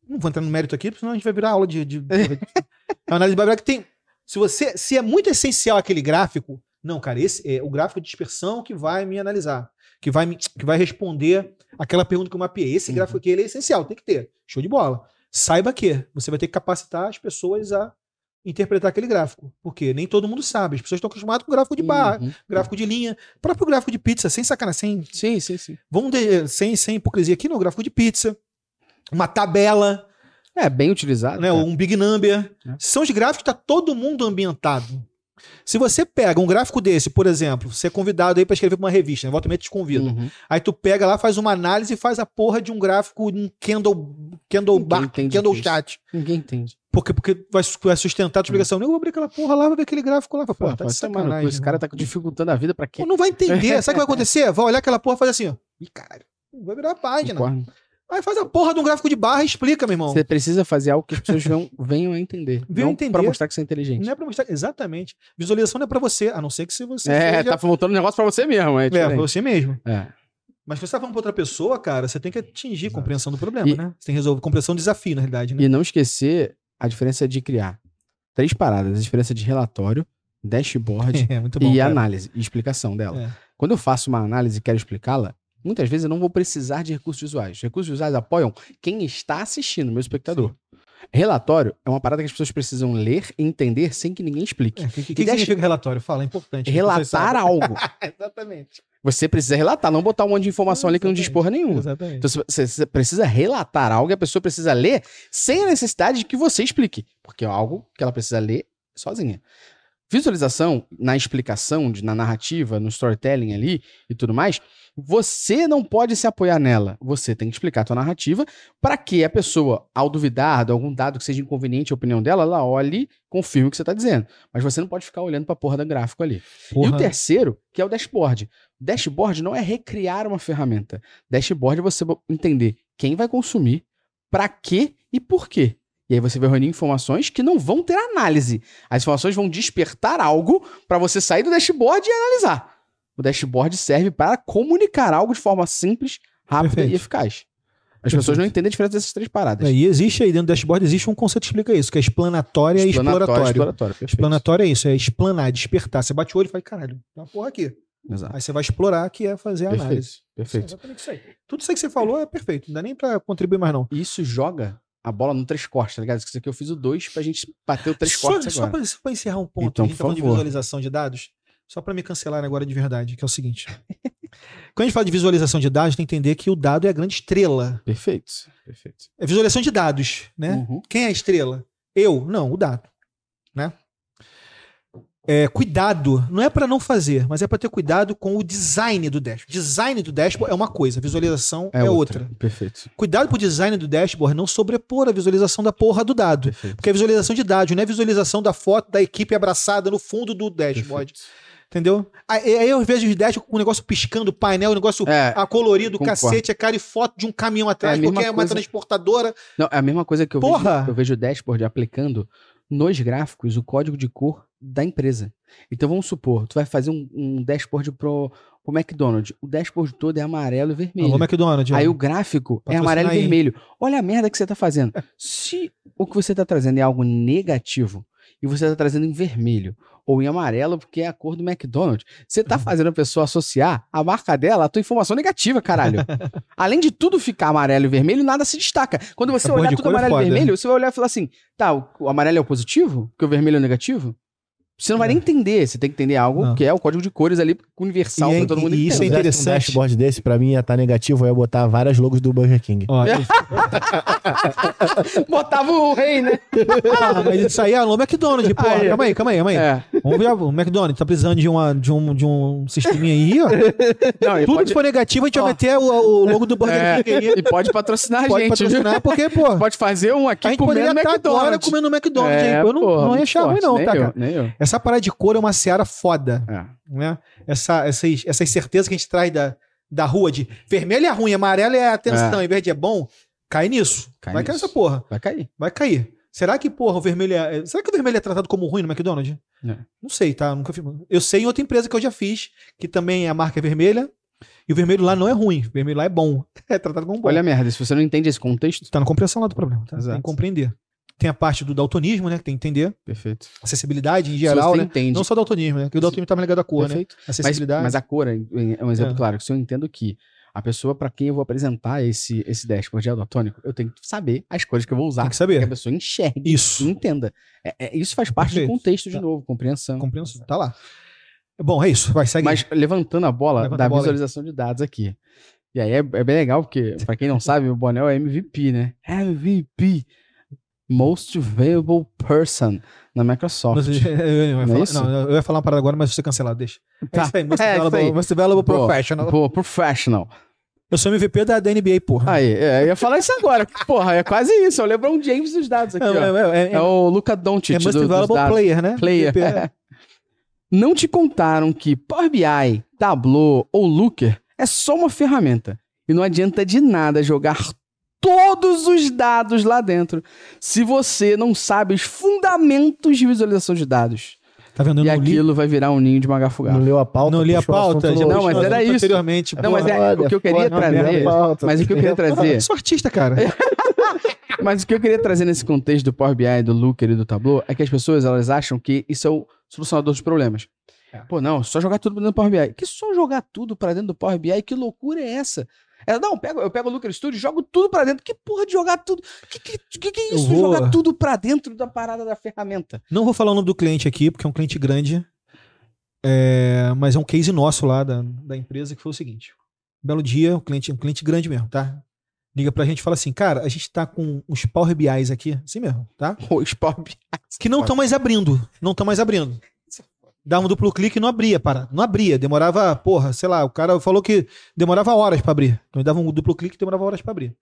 Não vou entrar no mérito aqui, porque senão a gente vai virar aula de. de, de- é uma análise que tem. Se você. Se é muito essencial aquele gráfico, não, cara, esse é o gráfico de dispersão que vai me analisar. Que vai, me, que vai responder aquela pergunta que eu mapeei. Esse Uhum. gráfico aqui ele é essencial, tem que ter. Show de bola. Saiba que você vai ter que capacitar as pessoas a interpretar aquele gráfico. Porque nem todo mundo sabe. As pessoas estão acostumadas com gráfico de barra, Uhum. gráfico de linha, próprio gráfico de pizza, sem sacanagem, sem, Sim, sim, sim. Vamos ter, sem, sem hipocrisia aqui, no gráfico de pizza, uma tabela, É, bem utilizado. né, um big number. É. São os gráficos que está todo mundo ambientado. Se você pega um gráfico desse, por exemplo, você é convidado aí para escrever pra uma revista, né? volta te convida. Uhum. Aí tu pega lá, faz uma análise e faz a porra de um gráfico em Kendall, Kendall, Ninguém bar, entende Kendall. Chat. Ninguém entende. Porque, porque vai, vai sustentar a tua explicação. Eu vou abrir aquela porra lá, vou ver aquele gráfico lá. Pô, Pô, tá de ser, mano, sacanagem. esse cara tá dificultando a vida pra quê? Pô, não vai entender. Sabe o que vai acontecer? Vai olhar aquela porra e fazer assim, ó. Ih, caralho. Vai virar a página. Concordo. Aí faz a porra de um gráfico de barra e explica, meu irmão. Você precisa fazer algo que as pessoas venham, venham a entender. Venham não entender. pra mostrar que você é inteligente. Não é pra mostrar. Exatamente. Visualização não é pra você, a não ser que se você. É, seja- tá voltando um negócio pra você mesmo. É, É, pra você mesmo. É. Mas se você tá falando pra outra pessoa, cara, você tem que atingir a compreensão do problema, E- né? Você tem que resolver compreensão do desafio, na realidade, né? E não esquecer a diferença de criar três paradas: a diferença de relatório, dashboard É, bom. e cara. análise e explicação dela. É. Quando eu faço uma análise e quero explicá-la, muitas vezes eu não vou precisar de recursos visuais. Os recursos visuais apoiam quem está assistindo, meu espectador. Relatório é uma parada que as pessoas precisam ler e entender sem que ninguém explique. É, O que, que, E que dash- significa relatório? Fala, é importante. Relatar algo. Exatamente. Você precisa relatar, não botar um monte de informação ali que não diz porra nenhuma. Exatamente. Então você precisa relatar algo e a pessoa precisa ler sem a necessidade de que você explique. Porque é algo que ela precisa ler sozinha. Visualização, na explicação, de- na narrativa, no storytelling ali e tudo mais, você não pode se apoiar nela. Você tem que explicar a tua narrativa para que a pessoa, ao duvidar de algum dado que seja inconveniente à opinião dela, ela olhe, confirme o que você está dizendo. Mas você não pode ficar olhando para a porra do gráfico ali. E Porra. o terceiro, que é o dashboard. Dashboard não é recriar uma ferramenta. Dashboard é você entender quem vai consumir, para quê e por quê. E aí você vai reunir informações que não vão ter análise. As informações vão despertar algo para você sair do dashboard e analisar. O dashboard serve para comunicar algo de forma simples, rápida Perfeito. e eficaz. As Perfeito. pessoas não entendem a diferença dessas três paradas. É, e existe aí dentro do dashboard, existe um conceito que explica isso, que é explanatória e perfeito. Explanatório é isso, é explanar, despertar. Você bate o olho e fala, caralho, tem uma porra aqui. Exato. Aí você vai explorar, que é fazer a Perfeito. análise. É Perfeito. exatamente isso aí. Tudo isso aí que você falou é perfeito. Não dá nem pra contribuir mais, não. Isso joga a bola no três cortes, tá ligado? Isso aqui eu fiz o dois pra gente bater o três só, cortes só agora. pra, só pra encerrar um ponto, Então, a gente tá falando de visualização de dados, só pra me cancelar agora de verdade, que é o seguinte. Quando a gente fala de visualização de dados, tem que entender que o dado é a grande estrela. Perfeito. Perfeito. É visualização de dados, né? Uhum. Quem é a estrela? Eu? Não, o dado, né? É, cuidado, não é para não fazer, mas é para ter cuidado com o design do dashboard. Design do dashboard é uma coisa, visualização é, outra. Perfeito. Cuidado pro design do dashboard não sobrepor a visualização da porra do dado. Perfeito. Porque é visualização de dados, não é visualização da foto da equipe abraçada no fundo do dashboard. Entendeu? Aí, aí eu vejo os dashboards com o negócio piscando, painel, o negócio É, ah, colorido, concordo. cacete, é cara e foto de um caminhão atrás, É porque é uma transportadora. não, é a mesma coisa que eu Porra! vejo, eu vejo o dashboard aplicando nos gráficos o código de cor da empresa. Então vamos supor, tu vai fazer um, um dashboard pro, pro McDonald's. O dashboard todo é amarelo e vermelho. Alô, McDonald's. Aí o gráfico é amarelo e aí. vermelho. Olha a merda que você tá fazendo. Se o que você tá trazendo é algo negativo e você tá trazendo em vermelho ou em amarelo porque é a cor do McDonald's, você tá fazendo a pessoa associar a marca dela à tua informação negativa, caralho. Além de tudo ficar amarelo e vermelho, nada se destaca. Quando você Essa olhar tudo é amarelo e foda. vermelho, você vai olhar e falar assim: tá, o, o amarelo é o positivo? Porque o vermelho é o negativo? Você não vai É. nem entender. Você tem que entender algo Não. que é o código de cores ali universal é- pra todo mundo e isso é entender. Um interessante. dashboard desse, pra mim, ia estar negativo, eu ia botar várias logos do Burger King. Ó, Botava o rei, né? ah, mas isso aí é alô McDonald's, porra. Aí. Calma aí, calma aí, calma aí. É. Vamos ver, o McDonald's tá precisando de, uma, de, um, de um sisteminha aí, ó. Não, e Tudo pode, que for negativo, a gente Ó. vai meter o, o logo do Burger é, King aí. e pode patrocinar a Pode gente, viu? patrocinar, porque, pô, Pode fazer um aqui a gente poderia comendo estar McDonald's. agora comendo McDonald's É, aí. pô. Eu não, porra, não ia achar ruim, não, tá, cara? Nem eu. Essa parada de cor é uma seara foda, É. né? Essa, essas, essas certezas que a gente traz da, da rua de vermelho é ruim, amarelo é atenção, e verde é bom, cai nisso. Cai vai cair nisso. essa porra. Vai cair. Vai cair. Será que, porra, o vermelho é. Será que o vermelho é tratado como ruim no McDonald's? É. Não sei, tá? Nunca fiz. Eu sei em outra empresa que eu já fiz, que também a marca é vermelha, e o vermelho lá não é ruim. O vermelho lá é bom. É tratado como bom. Olha a merda, se você não entende esse contexto. Tá na compreensão lá do problema, tá? Exato. Tem que compreender. Tem a parte do daltonismo, né? Que tem que entender. Perfeito. Acessibilidade em geral, você né? entende. Não só daltonismo, né? Porque o daltonismo tá mais ligado à cor, né? Perfeito. Mas, Acessibilidade. mas a cor é é um exemplo É. claro. Se eu entendo que a pessoa para quem eu vou apresentar esse, esse dashboard daltônico, eu tenho que saber as cores que eu vou usar. Tem que Que a saber. pessoa enxergue Isso. e entenda. É- é- isso faz parte Perfeito. do contexto, de Tá. novo, compreensão. Compreensão. Tá lá. Bom, é isso. Vai, segue. Mas levantando a bola Levanta da a bola aí. visualização de dados aqui. E aí é, é bem legal, porque, pra quem não sabe, o Bonel é MVP, né? MVP. Most Valuable Person na Microsoft. Mas, eu, eu, eu, ia Não é falar, não, eu ia falar uma parada agora, mas você cancelar, deixa. Tá. É isso aí, Most É, isso Valuable, aí. Most Valuable Boa. Professional. Pô, professional. Eu sou MVP da, da NBA, porra. Aí, é, eu ia falar isso agora. Porra, é quase isso. É o LeBron James dos dados aqui, é, é, é, É o Luca Doncic é do, Most dos Valuable dados. Player, né? Player. MVP, é. Não te contaram que Power BI, Tableau ou Looker é só uma ferramenta. E não adianta de nada jogar todos os dados lá dentro se você não sabe os fundamentos de visualização de dados. Tá vendo? Eu e não li, aquilo vai virar um ninho de magafugado. Não leu a pauta. não li a pauta. já Não, mas era isso. Anteriormente. Não, mas é, o que eu queria trazer. pauta, Mas o que eu queria trazer. Eu sou artista, cara. Mas o que eu queria trazer nesse contexto do Power BI, do Looker e do Tableau é que as pessoas elas acham que isso é o solucionador dos problemas. É. Pô, não, só jogar tudo pra dentro do Power BI. Que só jogar tudo pra dentro do Power BI? Que loucura é essa? Ela, não, eu pego, eu pego o Looker Studio e jogo tudo pra dentro. Que porra de jogar tudo? Que que, que, que é isso? vou- Jogar tudo pra dentro da parada da ferramenta. Não vou falar o nome do cliente aqui, porque é um cliente grande. É, mas é um case nosso lá da, da empresa que foi o seguinte. Um belo dia, um cliente, um cliente grande mesmo, tá? Liga pra gente e fala assim, cara, a gente tá com uns Power BIs aqui, assim mesmo, tá? Os Power BI. Que não estão mais abrindo. Não estão mais abrindo. Dá um duplo clique e não abria, para. Não abria. Demorava, porra, sei lá, o cara falou que demorava horas pra abrir. Então ele dava um duplo clique e demorava horas pra abrir.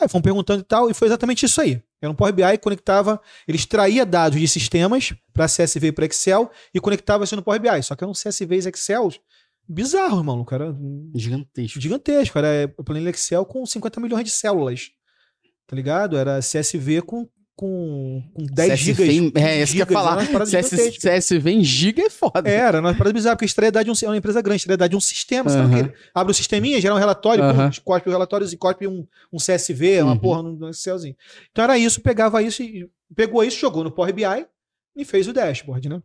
Aí fomos perguntando e tal, e foi exatamente isso aí. Era um Power BI que conectava, ele extraía dados de sistemas para CSV e para Excel e conectava isso no Power BI. Só que eram CSVs e Excel bizarro, irmão. Cara, Gigantesco. gigantesco. Era planilha Excel com 50 milhões de células. Tá ligado? Era CSV com, com, com 10 CSV gigas. em- É, isso que eu ia gigas, falar. CS, gigantesca. CSV em giga é foda. Era, uma parada bizarra, porque dados de um, é uma empresa grande, dados de um sistema, sabe o quê? Abre o sisteminha, gera um relatório, cospe os relatórios e cospe um, um CSV, uma Uhum. porra no, no Excelzinho. Então era isso, pegava isso e pegou isso, jogou no Power BI e fez o dashboard, né?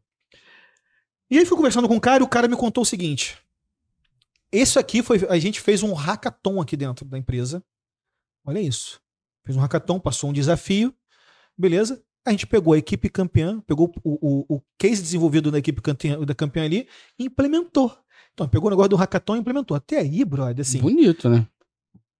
E aí fui conversando com o cara e o cara me contou o seguinte. Isso aqui foi. A gente fez um hackathon aqui dentro da empresa. Olha isso. Fez um hackathon, passou um desafio. Beleza? A gente pegou a equipe campeã, pegou o, o, o case desenvolvido da equipe campeã, da campeã ali e implementou. Então, pegou o negócio do hackathon e implementou. Até aí, brother, assim. Bonito, né?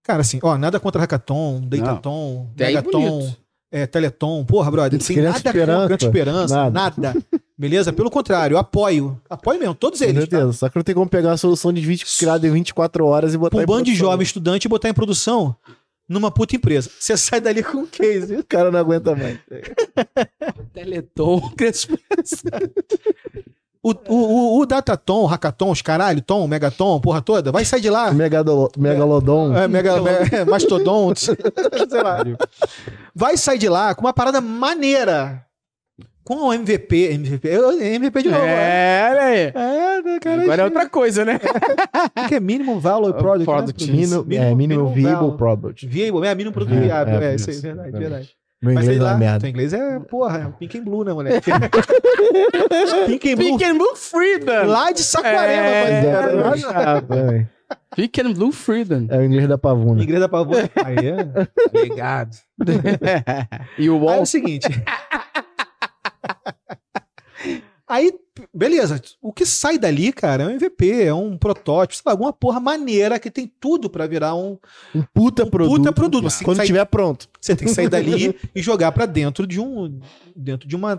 Cara, assim, ó, nada contra hackathon, datathon, megaton, é, teleton, porra, brother. Tem Criança nada Esperança, contra Criança esperança, nada. nada. Beleza? Pelo contrário, apoio. Apoio mesmo, todos eles. Tá? certeza. Só que não tem como pegar uma solução de vídeo criada em 24 horas e botar Pra um em bando de jovem estudante e botar em produção numa puta empresa. Você sai dali com um case. O cara não aguenta mais. Teleton, O, o, o, Dataton, o Hackathon, os caralho, Tom, Megaton, porra toda, vai sair de lá. Megadolo- Megalodon. É, mega, me- mastodonte, sei lá. Vai sair de lá com uma parada maneira. Com o MVP, MVP, MVP de novo. É, olha aí. É, né, cara. Agora é outra coisa, né? O que é Minimum Value Product? Product. né? Mínimo, é, mínimo viable product. Viable, é mínimo produto É, viável. é, É, isso aí, verdade, verdade. Meu Mas inglês é lá, uma merda. teu inglês é, porra, é Pink and Blue, né, moleque? Pink and Blue. Pink and Blue Freedom. Lá de Saquarema, É, rapaziada. É, é, Pink and Blue Freedom. é o inglês da pavuna. Inglês da pavô. Aí é. Obrigado. e o Aí é Wall. o seguinte. Aí, beleza. O que sai dali, cara, é um MVP, é um protótipo, sei lá, alguma porra maneira que tem tudo pra virar um. Um puta Um produto. puta produto. Você Quando sai- tiver pronto. Você tem que sair dali e jogar pra dentro de um. Dentro de uma.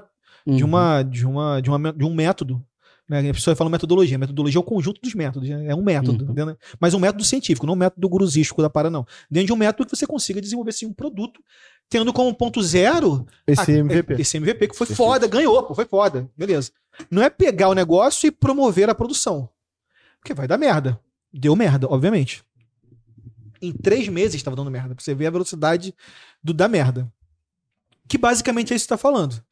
De Uhum. uma. De uma. De, uma, de um método. Né? A pessoa fala metodologia. Metodologia é o conjunto dos métodos. né? É um método. Uhum. entendeu? Mas um método científico, não um método gurusístico da para, não. Dentro de um método que você consiga desenvolver sim, um produto, tendo como ponto zero Esse ah, MVP. Esse MVP que foi Perfeito. foda, ganhou, pô, foi foda. Beleza. Não é pegar o negócio e promover a produção. Porque vai dar merda. Deu merda, obviamente. Em três meses estava dando merda. Pra você ver a velocidade do da merda. Que basicamente é isso que você tá falando.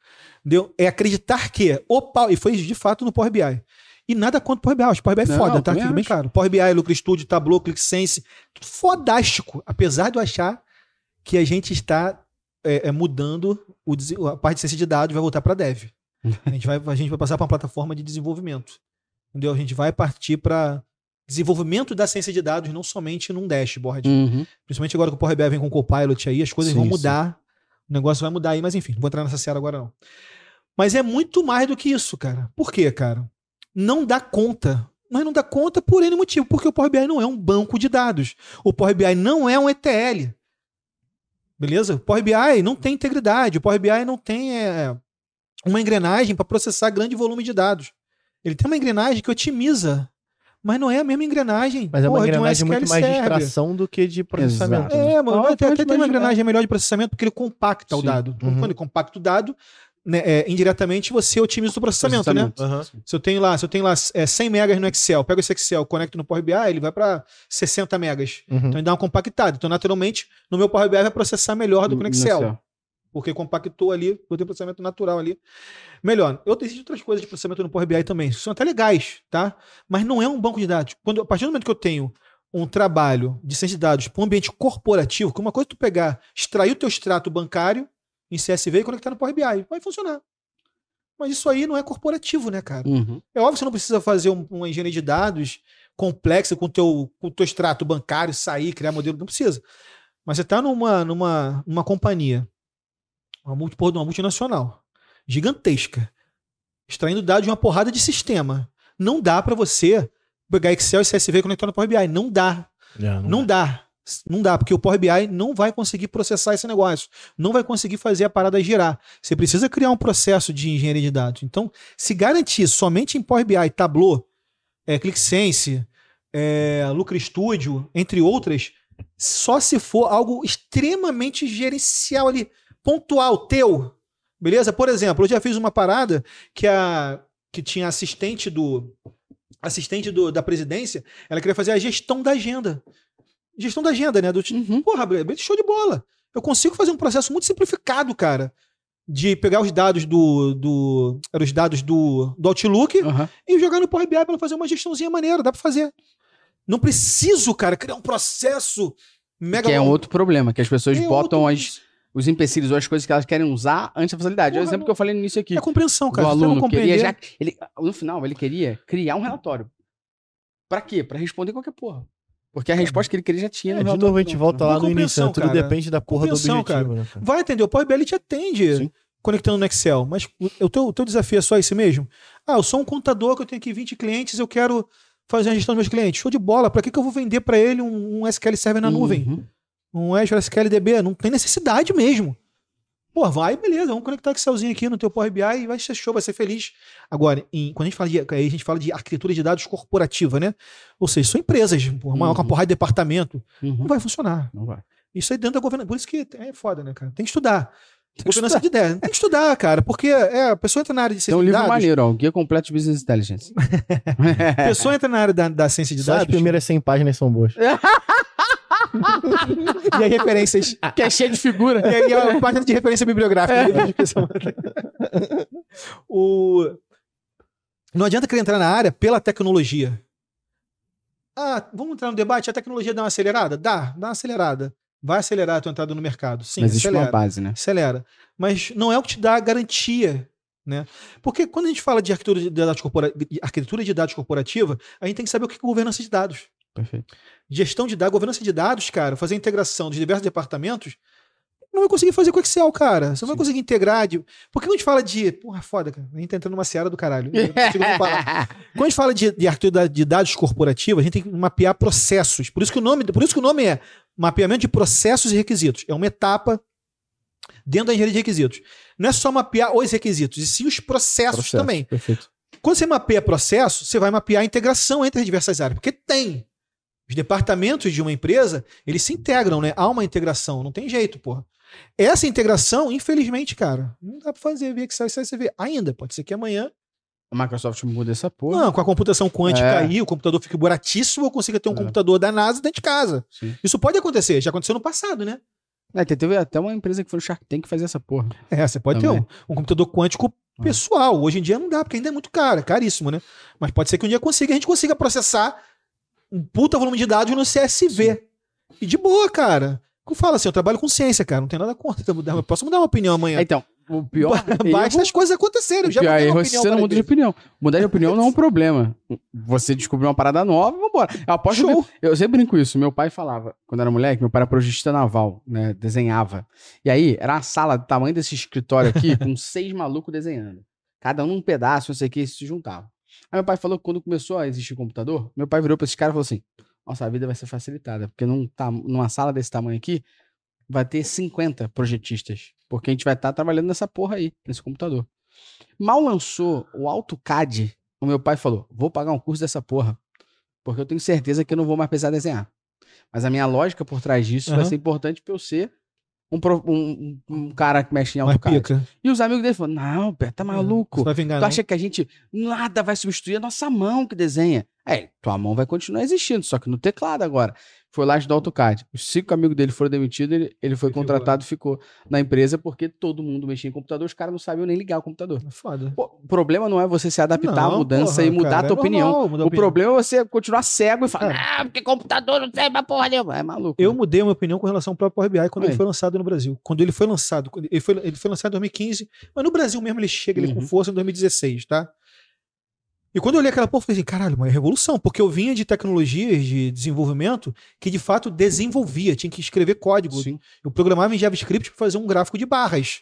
Deu? É acreditar que. Opa, e foi de fato no Power BI. E nada contra o Power BI. O Power BI é foda, tá? Tudo bem, acho. cara. Power BI, Lucro Studio, Tableau, ClickSense. Fodástico. Apesar de eu achar que a gente está é, é, mudando o, a parte de ciência de dados vai voltar para dev. A gente vai, a gente vai passar para uma plataforma de desenvolvimento. Entendeu? A gente vai partir para desenvolvimento da ciência de dados, não somente num dashboard. Uhum. Principalmente agora que o Power BI vem com o Copilot aí, as coisas Sim, vão sim. mudar. O negócio vai mudar aí, mas enfim, não vou entrar nessa seara agora não. Mas é muito mais do que isso, cara. Por quê, cara? Não dá conta. Mas não dá conta por N motivo, porque o Power BI não é um banco de dados. O Power BI não é um ETL. Beleza? O Power BI não tem integridade, o Power BI não tem é, uma engrenagem para processar grande volume de dados. Ele tem uma engrenagem que otimiza, mas não é a mesma engrenagem. Mas é uma engrenagem um muito mais serve. de extração do que de processamento. Né? É, mas até, até tem uma engrenagem melhor de processamento porque ele compacta Sim. o dado. Uhum. Quando ele compacta o dado, né, é, indiretamente você otimiza o processamento, processamento. né? Uhum. Se eu tenho lá, se eu tenho lá é, 100 megas no Excel, pego esse Excel, conecto no Power BI, ele vai para 60 megas. Uhum. Então ele dá uma compactada. Então, naturalmente, no meu Power BI vai processar melhor do que no Excel. No Excel. Porque compactou ali, eu tenho processamento natural ali. Melhor. Eu existem outras coisas de processamento no Power BI também. São até legais, tá? Mas não é um banco de dados. Quando, a partir do momento que eu tenho um trabalho de ciência de dados para um ambiente corporativo, que uma coisa é tu pegar, extrair o teu extrato bancário em CSV e conectar no Power BI. Vai funcionar. Mas isso aí não é corporativo, né, cara? Uhum. É óbvio que você não precisa fazer um, uma engenharia de dados complexa com o teu, com o teu extrato bancário, sair, criar modelo. Não precisa. Mas você está numa, numa, numa companhia, uma, multi, uma multinacional, gigantesca, extraindo dados de uma porrada de sistema. Não dá para você pegar Excel e CSV e conectar no Power BI. Não dá. É, não, não dá. Não dá, porque o Power BI não vai conseguir processar esse negócio, não vai conseguir fazer a parada girar. Você precisa criar um processo de engenharia de dados. Então, se garantir somente em Power BI, Tableau, é, ClickSense, é, Lucre Studio, entre outras, só se for algo extremamente gerencial ali, pontual, teu. Beleza? Por exemplo, eu já fiz uma parada que a que tinha assistente do assistente do, da presidência, ela queria fazer a gestão da agenda gestão da agenda, né? Do, uhum. Porra, show de bola. Eu consigo fazer um processo muito simplificado, cara. De pegar os dados do. do eram os dados do, do Outlook uhum. e jogar no Power BI para fazer uma gestãozinha maneira. Dá para fazer. Não preciso, cara, criar um processo mega. Que é um outro problema, que as pessoas é botam outro... as, os empecilhos ou as coisas que elas querem usar antes da facilidade. Porra, é o exemplo que eu falei no início aqui. É compreensão, cara. O aluno queria já, ele, no final, ele queria criar um relatório. Para quê? Para responder qualquer porra. Porque a resposta que ele queria já tinha. É, de novo a gente volta lá no início. Né? Tudo cara. depende da porra do objetivo. Cara. Né, cara? Vai atender. O Power BI te atende Sim. conectando no Excel. Mas o teu, o teu desafio é só esse mesmo? Ah, eu sou um contador que eu tenho aqui 20 clientes, eu quero fazer a gestão dos meus clientes. Show de bola. Para que, que eu vou vender para ele um, um, SQL Server na uhum. nuvem? Um Azure SQL DB? Não tem necessidade mesmo. Pô, vai, beleza, vamos conectar o Excelzinho aqui no teu Power BI e vai ser show, vai ser feliz. Agora, em, quando a gente fala de, aí a gente fala de arquitetura de dados corporativa, né? Ou seja, são empresas, uma, uhum. uma porrada de departamento. Uhum. Não vai funcionar. Não vai. Isso aí dentro da governança. Por isso que é foda, né, cara? Tem que estudar. Tem que governança estudar. de ideia. Tem que estudar, cara, porque é, a pessoa entra na área de ciência Tem um livro dados, maneiro, ó, Guia Completo de Business Intelligence. a pessoa entra na área da, da ciência de Só dados. As primeiras 100 páginas são boas. e aí referências. Que é cheio de figura. E aí a página de referência bibliográfica. É. o... Não adianta querer entrar na área pela tecnologia. Ah, vamos entrar no debate? A tecnologia dá uma acelerada? Dá, dá uma acelerada. Vai acelerar a tua entrada no mercado. Sim, Mas existe acelera, uma base, né? Acelera. Mas não é o que te dá a garantia né? Porque quando a gente fala de arquitetura de dados, corpora... arquitetura de dados corporativa, a gente tem que saber o que é governança de dados. Perfeito. Gestão de dados, governança de dados, cara, fazer a integração dos diversos departamentos, não vai conseguir fazer com Excel, cara. Você não Sim. vai conseguir integrar. De... Porque quando a gente fala de. Porra, foda, cara. A gente tá entrando numa seara do caralho. quando a gente fala de, de arquitetura de dados corporativos, a gente tem que mapear processos. Por isso que o nome, por isso que o nome é mapeamento de processos e requisitos. É uma etapa dentro da engenharia de requisitos. Não é só mapear os requisitos, e sim os processos Processo, também. Perfeito. Quando você mapeia processo, você vai mapear a integração entre as diversas áreas. Porque tem. Os departamentos de uma empresa, eles se integram, né? Há uma integração, não tem jeito, porra. Essa integração, infelizmente, cara, não dá pra fazer via Excel e CSV. Ainda, pode ser que amanhã a Microsoft muda essa porra. Não, com a computação quântica é. aí, o computador fica baratíssimo, eu consiga ter um é. computador da NASA dentro de casa. Sim. Isso pode acontecer, já aconteceu no passado, né? É, teve até uma empresa que foi no Shark Tank fazer essa porra. É, você pode Também. ter um, um computador quântico ah. pessoal. Hoje em dia não dá, porque ainda é muito caro, é caríssimo, né? Mas pode ser que um dia consiga, a gente consiga processar um puta volume de dados no CSV. E de boa, cara. Como fala assim, eu trabalho com ciência, cara. Não tem nada contra. Eu posso mudar uma opinião amanhã. Então, o pior. Basta as coisas acontecerem. já pior erro é você não muda de opinião. Mudar de opinião não é um problema. Você descobriu uma parada nova, vambora. Eu aposto Show. Que, eu sempre brinco isso. Meu pai falava, quando era moleque, meu pai era projetista naval, né? Desenhava. E aí, era uma sala do tamanho desse escritório aqui, com seis malucos desenhando. Cada um num pedaço, não sei o que, se juntavam. Aí meu pai falou que quando começou a existir computador, meu pai virou pra esses caras e falou assim: Nossa, a vida vai ser facilitada, porque num, tá, numa sala desse tamanho aqui, vai ter 50 projetistas. Porque a gente vai estar tá trabalhando nessa porra aí, nesse computador. Mal lançou o AutoCAD, o meu pai falou: vou pagar um curso dessa porra. Porque eu tenho certeza que eu não vou mais precisar desenhar. Mas a minha lógica por trás disso uhum. vai ser importante para eu ser um, um, um, cara que mexe em AutoCAD. E os amigos dele falaram: Não, Pé, tá é, maluco. Vai vingar, tu acha que a gente nada vai substituir a nossa mão que desenha? É, tua mão vai continuar existindo, só que no teclado agora foi lá estudar AutoCAD. Os cinco amigos dele foram demitidos, ele, ele foi ele contratado e ficou na empresa porque todo mundo mexia em computador, os caras não sabiam nem ligar o computador. É foda. o problema não é você se adaptar não, à mudança porra, e mudar cara, a tua é opinião. Normal, o opinião. problema é você continuar cego e falar, é. ah, porque computador não serve pra porra nenhuma. É maluco. Eu né? mudei a minha opinião com relação ao próprio Power BI quando Aí. ele foi lançado no Brasil. Quando ele foi lançado, ele foi, ele foi lançado em 2015, mas no Brasil mesmo ele chega uhum. ele com uhum. força em 2016, tá? E quando eu olhei aquela porra, eu falei assim, caralho, uma revolução, porque eu vinha de tecnologias de desenvolvimento que de fato desenvolvia, tinha que escrever código. Sim. Eu programava em JavaScript para fazer um gráfico de barras.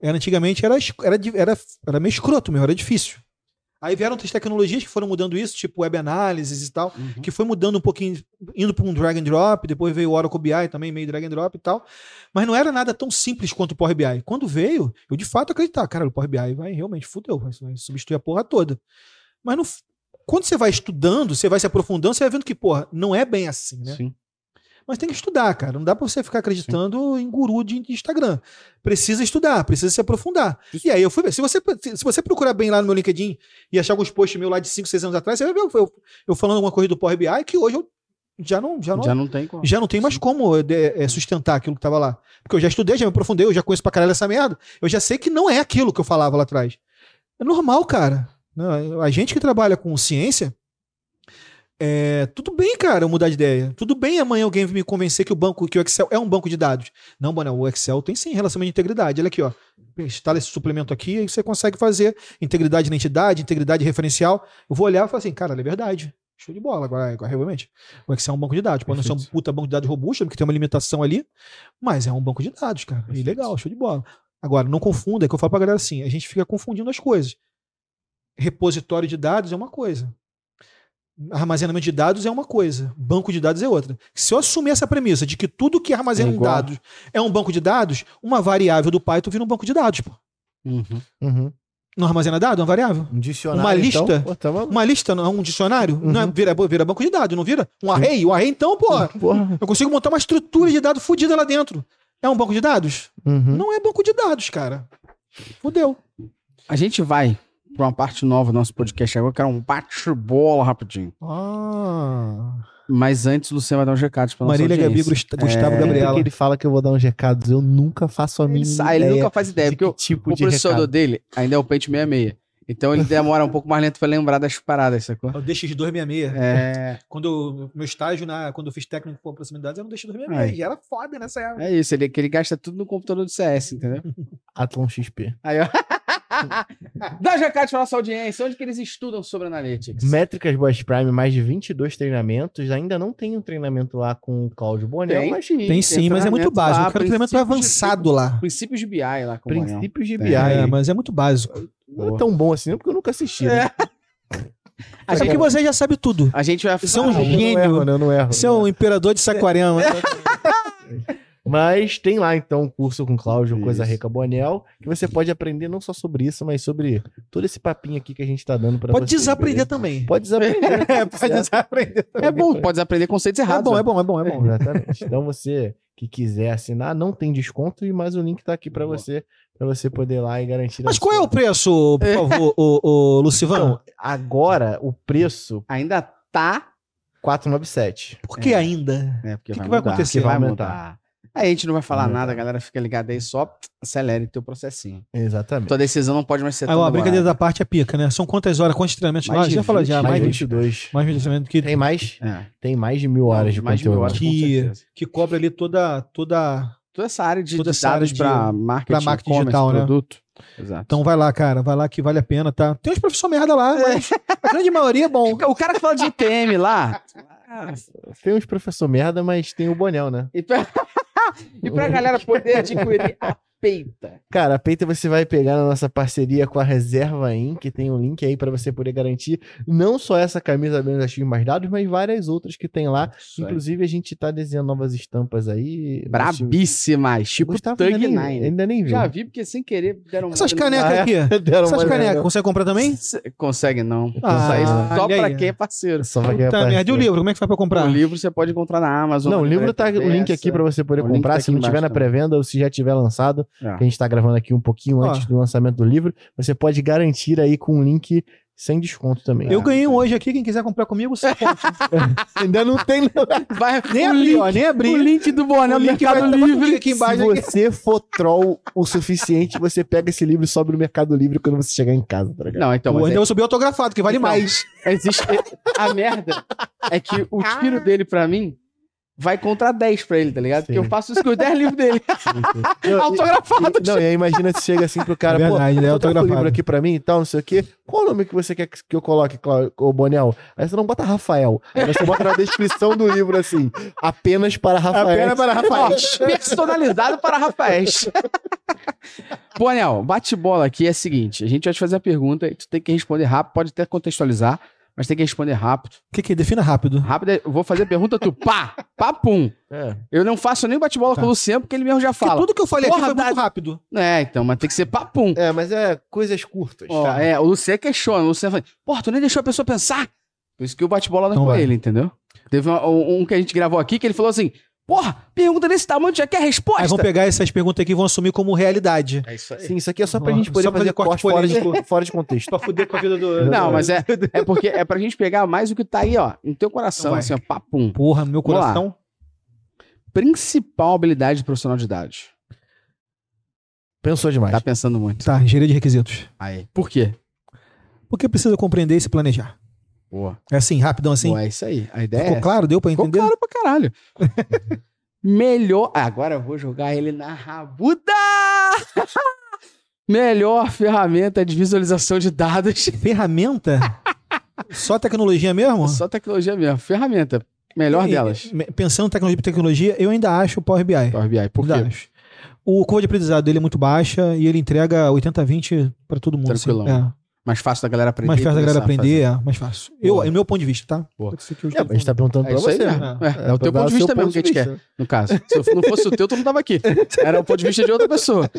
Era, antigamente era, era, era, era meio escroto mesmo, era difícil. Aí vieram outras tecnologias que foram mudando isso, tipo web analysis e tal, uhum. que foi mudando um pouquinho, indo para um drag and drop, depois veio o Oracle BI também, meio drag and drop e tal. Mas não era nada tão simples quanto o Power BI. Quando veio, eu de fato acreditava, cara, o Power BI vai realmente fudeu, vai substituir a porra toda. Mas no, quando você vai estudando, você vai se aprofundando, você vai vendo que, porra, não é bem assim, né? Sim. Mas tem que estudar, cara. Não dá pra você ficar acreditando Sim. em guru de Instagram. Precisa estudar, precisa se aprofundar. Isso. E aí eu fui ver. Se você, se você procurar bem lá no meu LinkedIn e achar alguns posts meus lá de 5, 6 anos atrás, você vai ver eu, eu, eu falando alguma coisa do Power BI que hoje eu já não, já não, já não tem como. Já não tem mais como é, é, sustentar aquilo que tava lá. Porque eu já estudei, já me aprofundei, eu já conheço pra caralho essa merda. Eu já sei que não é aquilo que eu falava lá atrás. É normal, cara. Não, a gente que trabalha com ciência, é, tudo bem, cara, eu mudar de ideia. Tudo bem amanhã alguém me convencer que o banco, que o Excel é um banco de dados. Não, Bonel, o Excel tem sim relação de integridade. Olha aqui, ó. Instala esse suplemento aqui e você consegue fazer integridade na entidade, integridade referencial. Eu vou olhar e falar assim, cara, é verdade. Show de bola, agora, agora realmente. O Excel é um banco de dados. Pode não ser um puta banco de dados robusto, porque tem uma limitação ali, mas é um banco de dados, cara. E legal, show de bola. Agora, não confunda, é que eu falo pra galera assim, a gente fica confundindo as coisas repositório de dados é uma coisa. Armazenamento de dados é uma coisa, banco de dados é outra. Se eu assumir essa premissa de que tudo que armazena é dados é um banco de dados, uma variável do Python vira um banco de dados. Pô. Uhum. Uhum. Não armazena dados? É uma variável? Um dicionário. Uma lista. Então? Pô, tá uma lista não é um dicionário? Uhum. Não é, vira, vira banco de dados, não vira? Um array? Um array, então, porra, porra. Eu consigo montar uma estrutura de dados fodida lá dentro. É um banco de dados? Uhum. Não é banco de dados, cara. Fudeu. A gente vai para uma parte nova do nosso podcast agora, que era um bate-bola rapidinho. Ah. Mas antes, o Luciano vai dar uns recados pra nossa Marília Gabi, Gustavo é... Gabriela. que ele fala que eu vou dar uns recados, eu nunca faço a mínima ele, ideia. Ele nunca faz ideia, porque o, tipo o processador recado. dele ainda é o Paint 66. Então ele demora um pouco mais lento para lembrar das paradas, sacou? É o DX266. É. Quando meu estágio, na, quando eu fiz técnico por proximidades, era um DX266. Aí. E era foda nessa época. É isso, ele, que ele gasta tudo no computador do CS, entendeu? Athlon XP. Aí, ó. Dá recados para nossa audiência. Onde que eles estudam sobre Analytics? Métricas Boss Prime, mais de 22 treinamentos. Ainda não tem um treinamento lá com o Cláudio Bonel, tem, mas tem, tem sim, mas é muito básico. Lá, eu quero treinamento avançado lá. Princípios de BI lá com Princípios de BI. É, mas é muito básico. Não é tão bom assim, porque eu nunca assisti. Né? É. é que você já sabe tudo. A gente vai Você é um gênio. Eu não erro, eu não erro. Você é um imperador de Saquarema. Mas tem lá então um curso com Cláudio, isso. Coisa Rica Bonel, que você pode aprender não só sobre isso, mas sobre todo esse papinho aqui que a gente tá dando para Pode desaprender também. Pode desaprender. é, pode desaprender também. É bom, pode desaprender conceitos errados. É bom, né? é bom, é bom, é bom. Exatamente. Então você que quiser assinar, não tem desconto, e mais o link tá aqui para você, para você poder ir lá e garantir. Mas qual sua... é o preço, por favor, o, o Lucivano? Então, agora o preço ainda tá 497. Por que é. ainda? É, porque o que, vai, que vai acontecer? Vai aumentar. Aí a gente não vai falar nada, a galera fica ligada aí, só acelere teu processinho. Exatamente. Tua decisão não pode mais ser ó, a brincadeira da parte é pica, né? São quantas horas, quantos treinamentos? Mais já falou já, mais, mais 22. Mais 22 que... Tem mais, é. tem mais de mil horas de mais conteúdo. De mil horas, que, que cobra ali toda, toda... Toda essa área de, toda de dados para marketing, pra marketing digital, né? produto. Exato. Então vai lá, cara, vai lá que vale a pena, tá? Tem uns professores merda lá, é. mas a grande maioria é bom. O cara que fala de ITM lá... tem uns professor merda, mas tem o Bonel, né? E e pra galera poder adquirir. a peita? Cara, a peita você vai pegar na nossa parceria com a Reserva In, que tem um link aí para você poder garantir não só essa camisa menos ativos mais dados, mas várias outras que tem lá. Isso. Inclusive, a gente tá desenhando novas estampas aí. Brabíssimas, tipo Gustavo Tug ainda nem, Nine. ainda nem viu. Já vi, porque sem querer deram Essas canecas é? aqui. Deram Essas canecas, consegue comprar também? Consegue não. Ah, só pra aí. quem é parceiro. Só vai ganhar Tá parceiro. merda. E o livro, como é que faz pra comprar? O livro você pode encontrar na Amazon. Não, o livro tá o link aqui pra você poder O link comprar. tá se não tiver na pré-venda ou se já tiver lançado, É. que a gente tá gravando aqui um pouquinho Ó. antes do lançamento do livro, você pode garantir aí com um link sem desconto também. Eu ganhei um hoje aqui, quem quiser comprar comigo, você pode. Ainda não tem. Vai, nem o abri, link, ó, nem abri. o link do boné O link Mercado Livre. aqui embaixo. Se você for troll o suficiente, você pega esse livro e sobe no Mercado Livre quando você chegar em casa, tá ligado? Não, então, Pô, mas ainda eu subi autografado, que vale Então, mais. é- existe... a merda é que o tiro dele pra mim vai contra 10 pra ele, tá ligado? Porque Sim. eu faço isso com os 10 livros dele. Não, e- Autografado. e- não, e aí imagina se chega assim pro cara, É verdade, pô, ele é o autografado. livro aqui pra mim e tal, não sei o quê. Qual o nome que você quer que eu coloque, Clau- ô Boniel? Aí você não bota Rafael. Aí você bota na descrição do livro assim, apenas para Rafael. Apenas para Rafael. Personalizado para Rafaéis. Bom, Anel, bate-bola aqui é o seguinte: a gente vai te fazer a pergunta e tu tem que responder rápido, pode até contextualizar, mas tem que responder rápido. O que que é? Defina rápido. Rápido, é- eu vou fazer a pergunta, tu pá, pá, pum. É. Eu não faço nem bate-bola Tá. com o Luciano, porque ele mesmo já Porque fala. tudo que eu falei Porra, aqui foi muito rápido. É, então, mas tem que ser pá, pum. É, mas é coisas curtas. Ó, tá? é, o Luciano questiona, o Luciano fala, porra, tu nem deixou a pessoa pensar. Por isso que o bate-bola não é Então com vai. ele, entendeu? Teve um, um que a gente gravou aqui que ele falou assim, porra, pergunta desse tamanho, já quer resposta? Aí vão pegar essas perguntas aqui e vão assumir como realidade. É isso aí. Sim, isso aqui é só pra gente poder fazer fazer corte corte fora de, fora de contexto. Pra fuder com a vida do. Não, mas é, é porque é pra gente pegar mais o que tá aí, ó, no teu coração, assim, ó, papum. Porra, no meu coração. Principal habilidade de profissional de dados. Pensou demais. Tá pensando muito. Tá, engenharia de requisitos. Aí. Por quê? Porque precisa compreender e se planejar. Boa. É assim, rapidão assim. Boa, é isso aí. A ideia é Ficou essa. claro? Deu pra Ficou entender? claro pra caralho. Melhor. Ah, Agora eu vou jogar ele na rabuda! Melhor ferramenta de visualização de dados. Ferramenta? Só tecnologia mesmo? Só tecnologia mesmo. Ferramenta. Melhor E- delas. Pensando em tecnologia por tecnologia, eu ainda acho o Power BI. Power BI. Por Ainda quê? acho. O curva de aprendizado dele é muito baixa e ele entrega 80-20 pra todo mundo. assim. Tranquilão. É. Mais fácil da galera aprender. Mais fácil da galera aprender, é mais fácil. Eu, é meu ponto de vista, tá? Boa. Pode ser que eu É, a gente tá perguntando É pra você. mesmo. né? É, é o pra teu ponto de vista mesmo que a gente quer. No caso. Se não fosse o teu, tu não tava aqui. Era o ponto de vista de outra pessoa.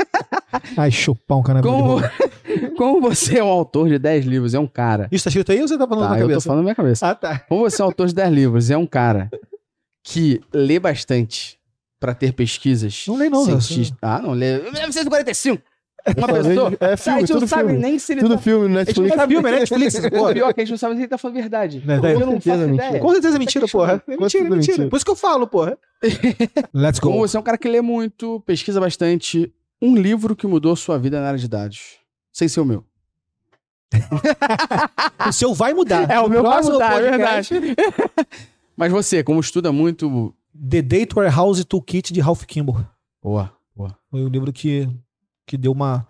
Ai, chupar um canal Como, como você é um autor de 10 livros, é um cara. Isso tá escrito aí ou você tá falando Tá, na eu tô cabeça? falando na minha cabeça. Ah, tá. Como você é um autor de 10 livros, é um cara que lê bastante pra ter pesquisas. Não lê não. Ah, não lê. 1945. Uma pessoa. É a filme, gente não tudo sabe filme. nem se ele Tudo tá... filme no A gente não Netflix. sabe filme, é Netflix, O porra. pior que a gente não sabe se ele tá falando verdade. Não, Eu não com certeza faço é mentira. ideia. Com certeza é mentira, porra. É mentira, é mentira. mentira. Por isso que eu falo, porra. Let's Como go. você é um cara que lê muito, pesquisa bastante, um livro que mudou sua vida na área de dados. Sem ser o meu. O seu vai mudar. É, o meu vai mudar, é verdade. Mas você, como estuda muito. The Data Warehouse Toolkit de Ralph Kimball. Boa, boa. Foi o livro que, que deu uma...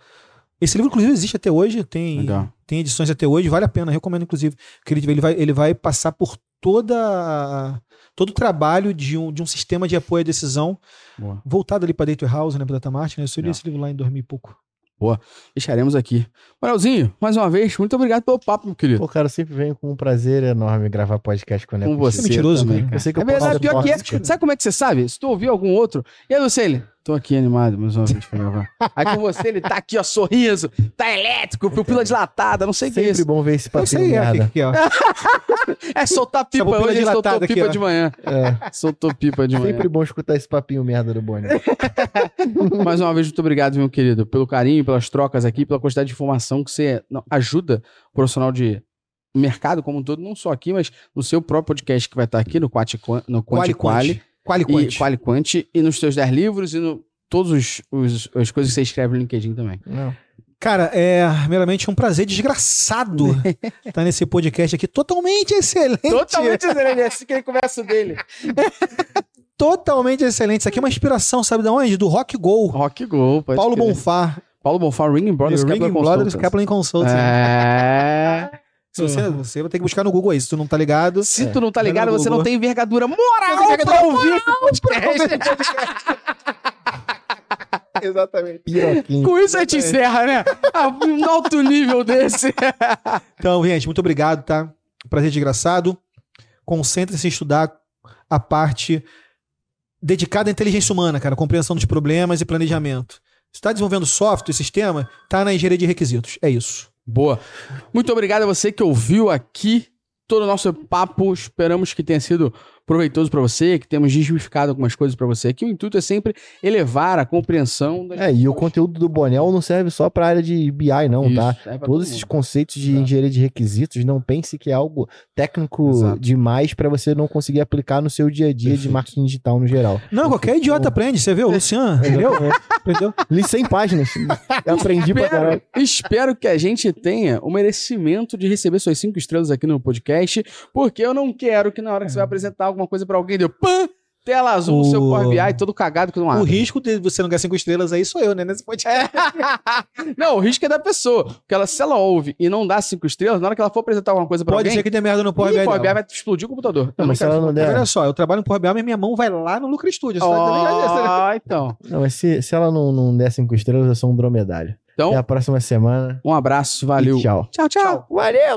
Esse livro, inclusive, existe até hoje. Tem, Legal. tem edições até hoje. Vale a pena, recomendo, inclusive. Porque ele, ele, vai, ele vai passar por toda... Todo o trabalho de um, de um sistema de apoio à decisão Boa. voltado ali para Data Warehouse, né, para Data Mart, né? Eu só li esse livro lá em 2000 e pouco. Deixaremos aqui. Manelzinho, mais uma vez, muito obrigado pelo papo, meu querido. Pô, cara, eu sempre venho com um prazer enorme gravar podcast quando é Com possível. você. mentiroso, também, cara. Eu sei que É eu verdade, pior que é. Sabe como é que você sabe? Se tu ouvir algum outro. E aí, Lucélio? Tô aqui animado mais uma vez pra gravar. Aí com você, ele tá aqui, ó, sorriso, tá elétrico, pupila dilatada, não sei o que é Sempre isso. bom ver esse Eu papinho sei, é, merda. aqui, ó. É soltar pipa. Hoje ele soltou aqui, pipa de manhã. É, Soltou pipa de manhã. sempre bom escutar esse papinho merda do Boni. Mais uma vez, muito obrigado, meu querido, pelo carinho, pelas trocas aqui, pela quantidade de informação que você não, ajuda o profissional de mercado como um todo, não só aqui, mas no seu próprio podcast que vai estar aqui no Quati, no Quanti Quali, Quali e Quanti. Quali Quanti, e nos seus 10 livros e no todos os, os- as coisas que você escreve no LinkedIn também. Não. Cara, é primeiramente um prazer desgraçado estar nesse podcast aqui totalmente excelente. excelente, é assim que ele começa dele. Totalmente excelente. Isso aqui é uma inspiração, sabe de onde? Do Rock Go. Rock Go, pode Paulo crer. Bonfá. Paulo Bonfá, Ringing Brothers, Ringing Kaplan Brothers Consultants. Kaplan Consulting. É... Se você, você vai ter que buscar no Google aí. Se tu não tá ligado. Se tu não tá ligado, você não tem envergadura moral Não tem pra envergadura ouvir esse podcast. Exatamente. Piroquinho. Com isso a gente encerra, né? Um alto nível desse. então, gente, muito obrigado, tá? Prazer desgraçado. Concentre-se em estudar a parte dedicada à inteligência humana, cara, compreensão dos problemas e planejamento. Se está desenvolvendo software, sistema, tá na engenharia de requisitos. É isso. Boa. Muito obrigado a você que ouviu aqui todo o nosso papo. Esperamos que tenha sido proveitoso para você, que temos desmistificado algumas coisas para você aqui. O intuito é sempre elevar a compreensão. Das é, pessoas. e o conteúdo do Bonel não serve só para a área de BI, não, tá? Isso, tá? Todos esses conceitos de Exato. engenharia de requisitos, não pense que é algo técnico Exato. demais para você não conseguir aplicar no seu dia a dia Perfeito. de marketing digital no geral. Não, qualquer idiota aprende, você viu, Luciano? Entendeu? Entendeu? Li 100 páginas. Eu aprendi espero, pra caralho. Espero que a gente tenha o merecimento de receber suas cinco estrelas aqui no podcast, porque eu não quero que na hora que você vai apresentar alguma coisa para alguém, deu pã! Tela azul o... no seu Power BI, todo cagado que não abre. O risco de você não ganhar cinco estrelas aí sou eu, né? Nesse podcast. É. não, o risco é da pessoa. Porque ela, se ela ouve e não dá cinco estrelas, na hora que ela for apresentar alguma coisa pra Pode alguém... ser que tenha merda no Power BI. O Power BI vai explodir o computador. Não, mas se ela não der... Olha só, eu trabalho no Power BI, mas minha mão vai lá no Lucro Studio. Oh, ah, então. Não, mas se, se ela não, não der cinco estrelas, eu sou um dromedário. Então, Até a próxima semana. Um abraço, valeu. E tchau. Tchau, tchau. tchau. Valeu.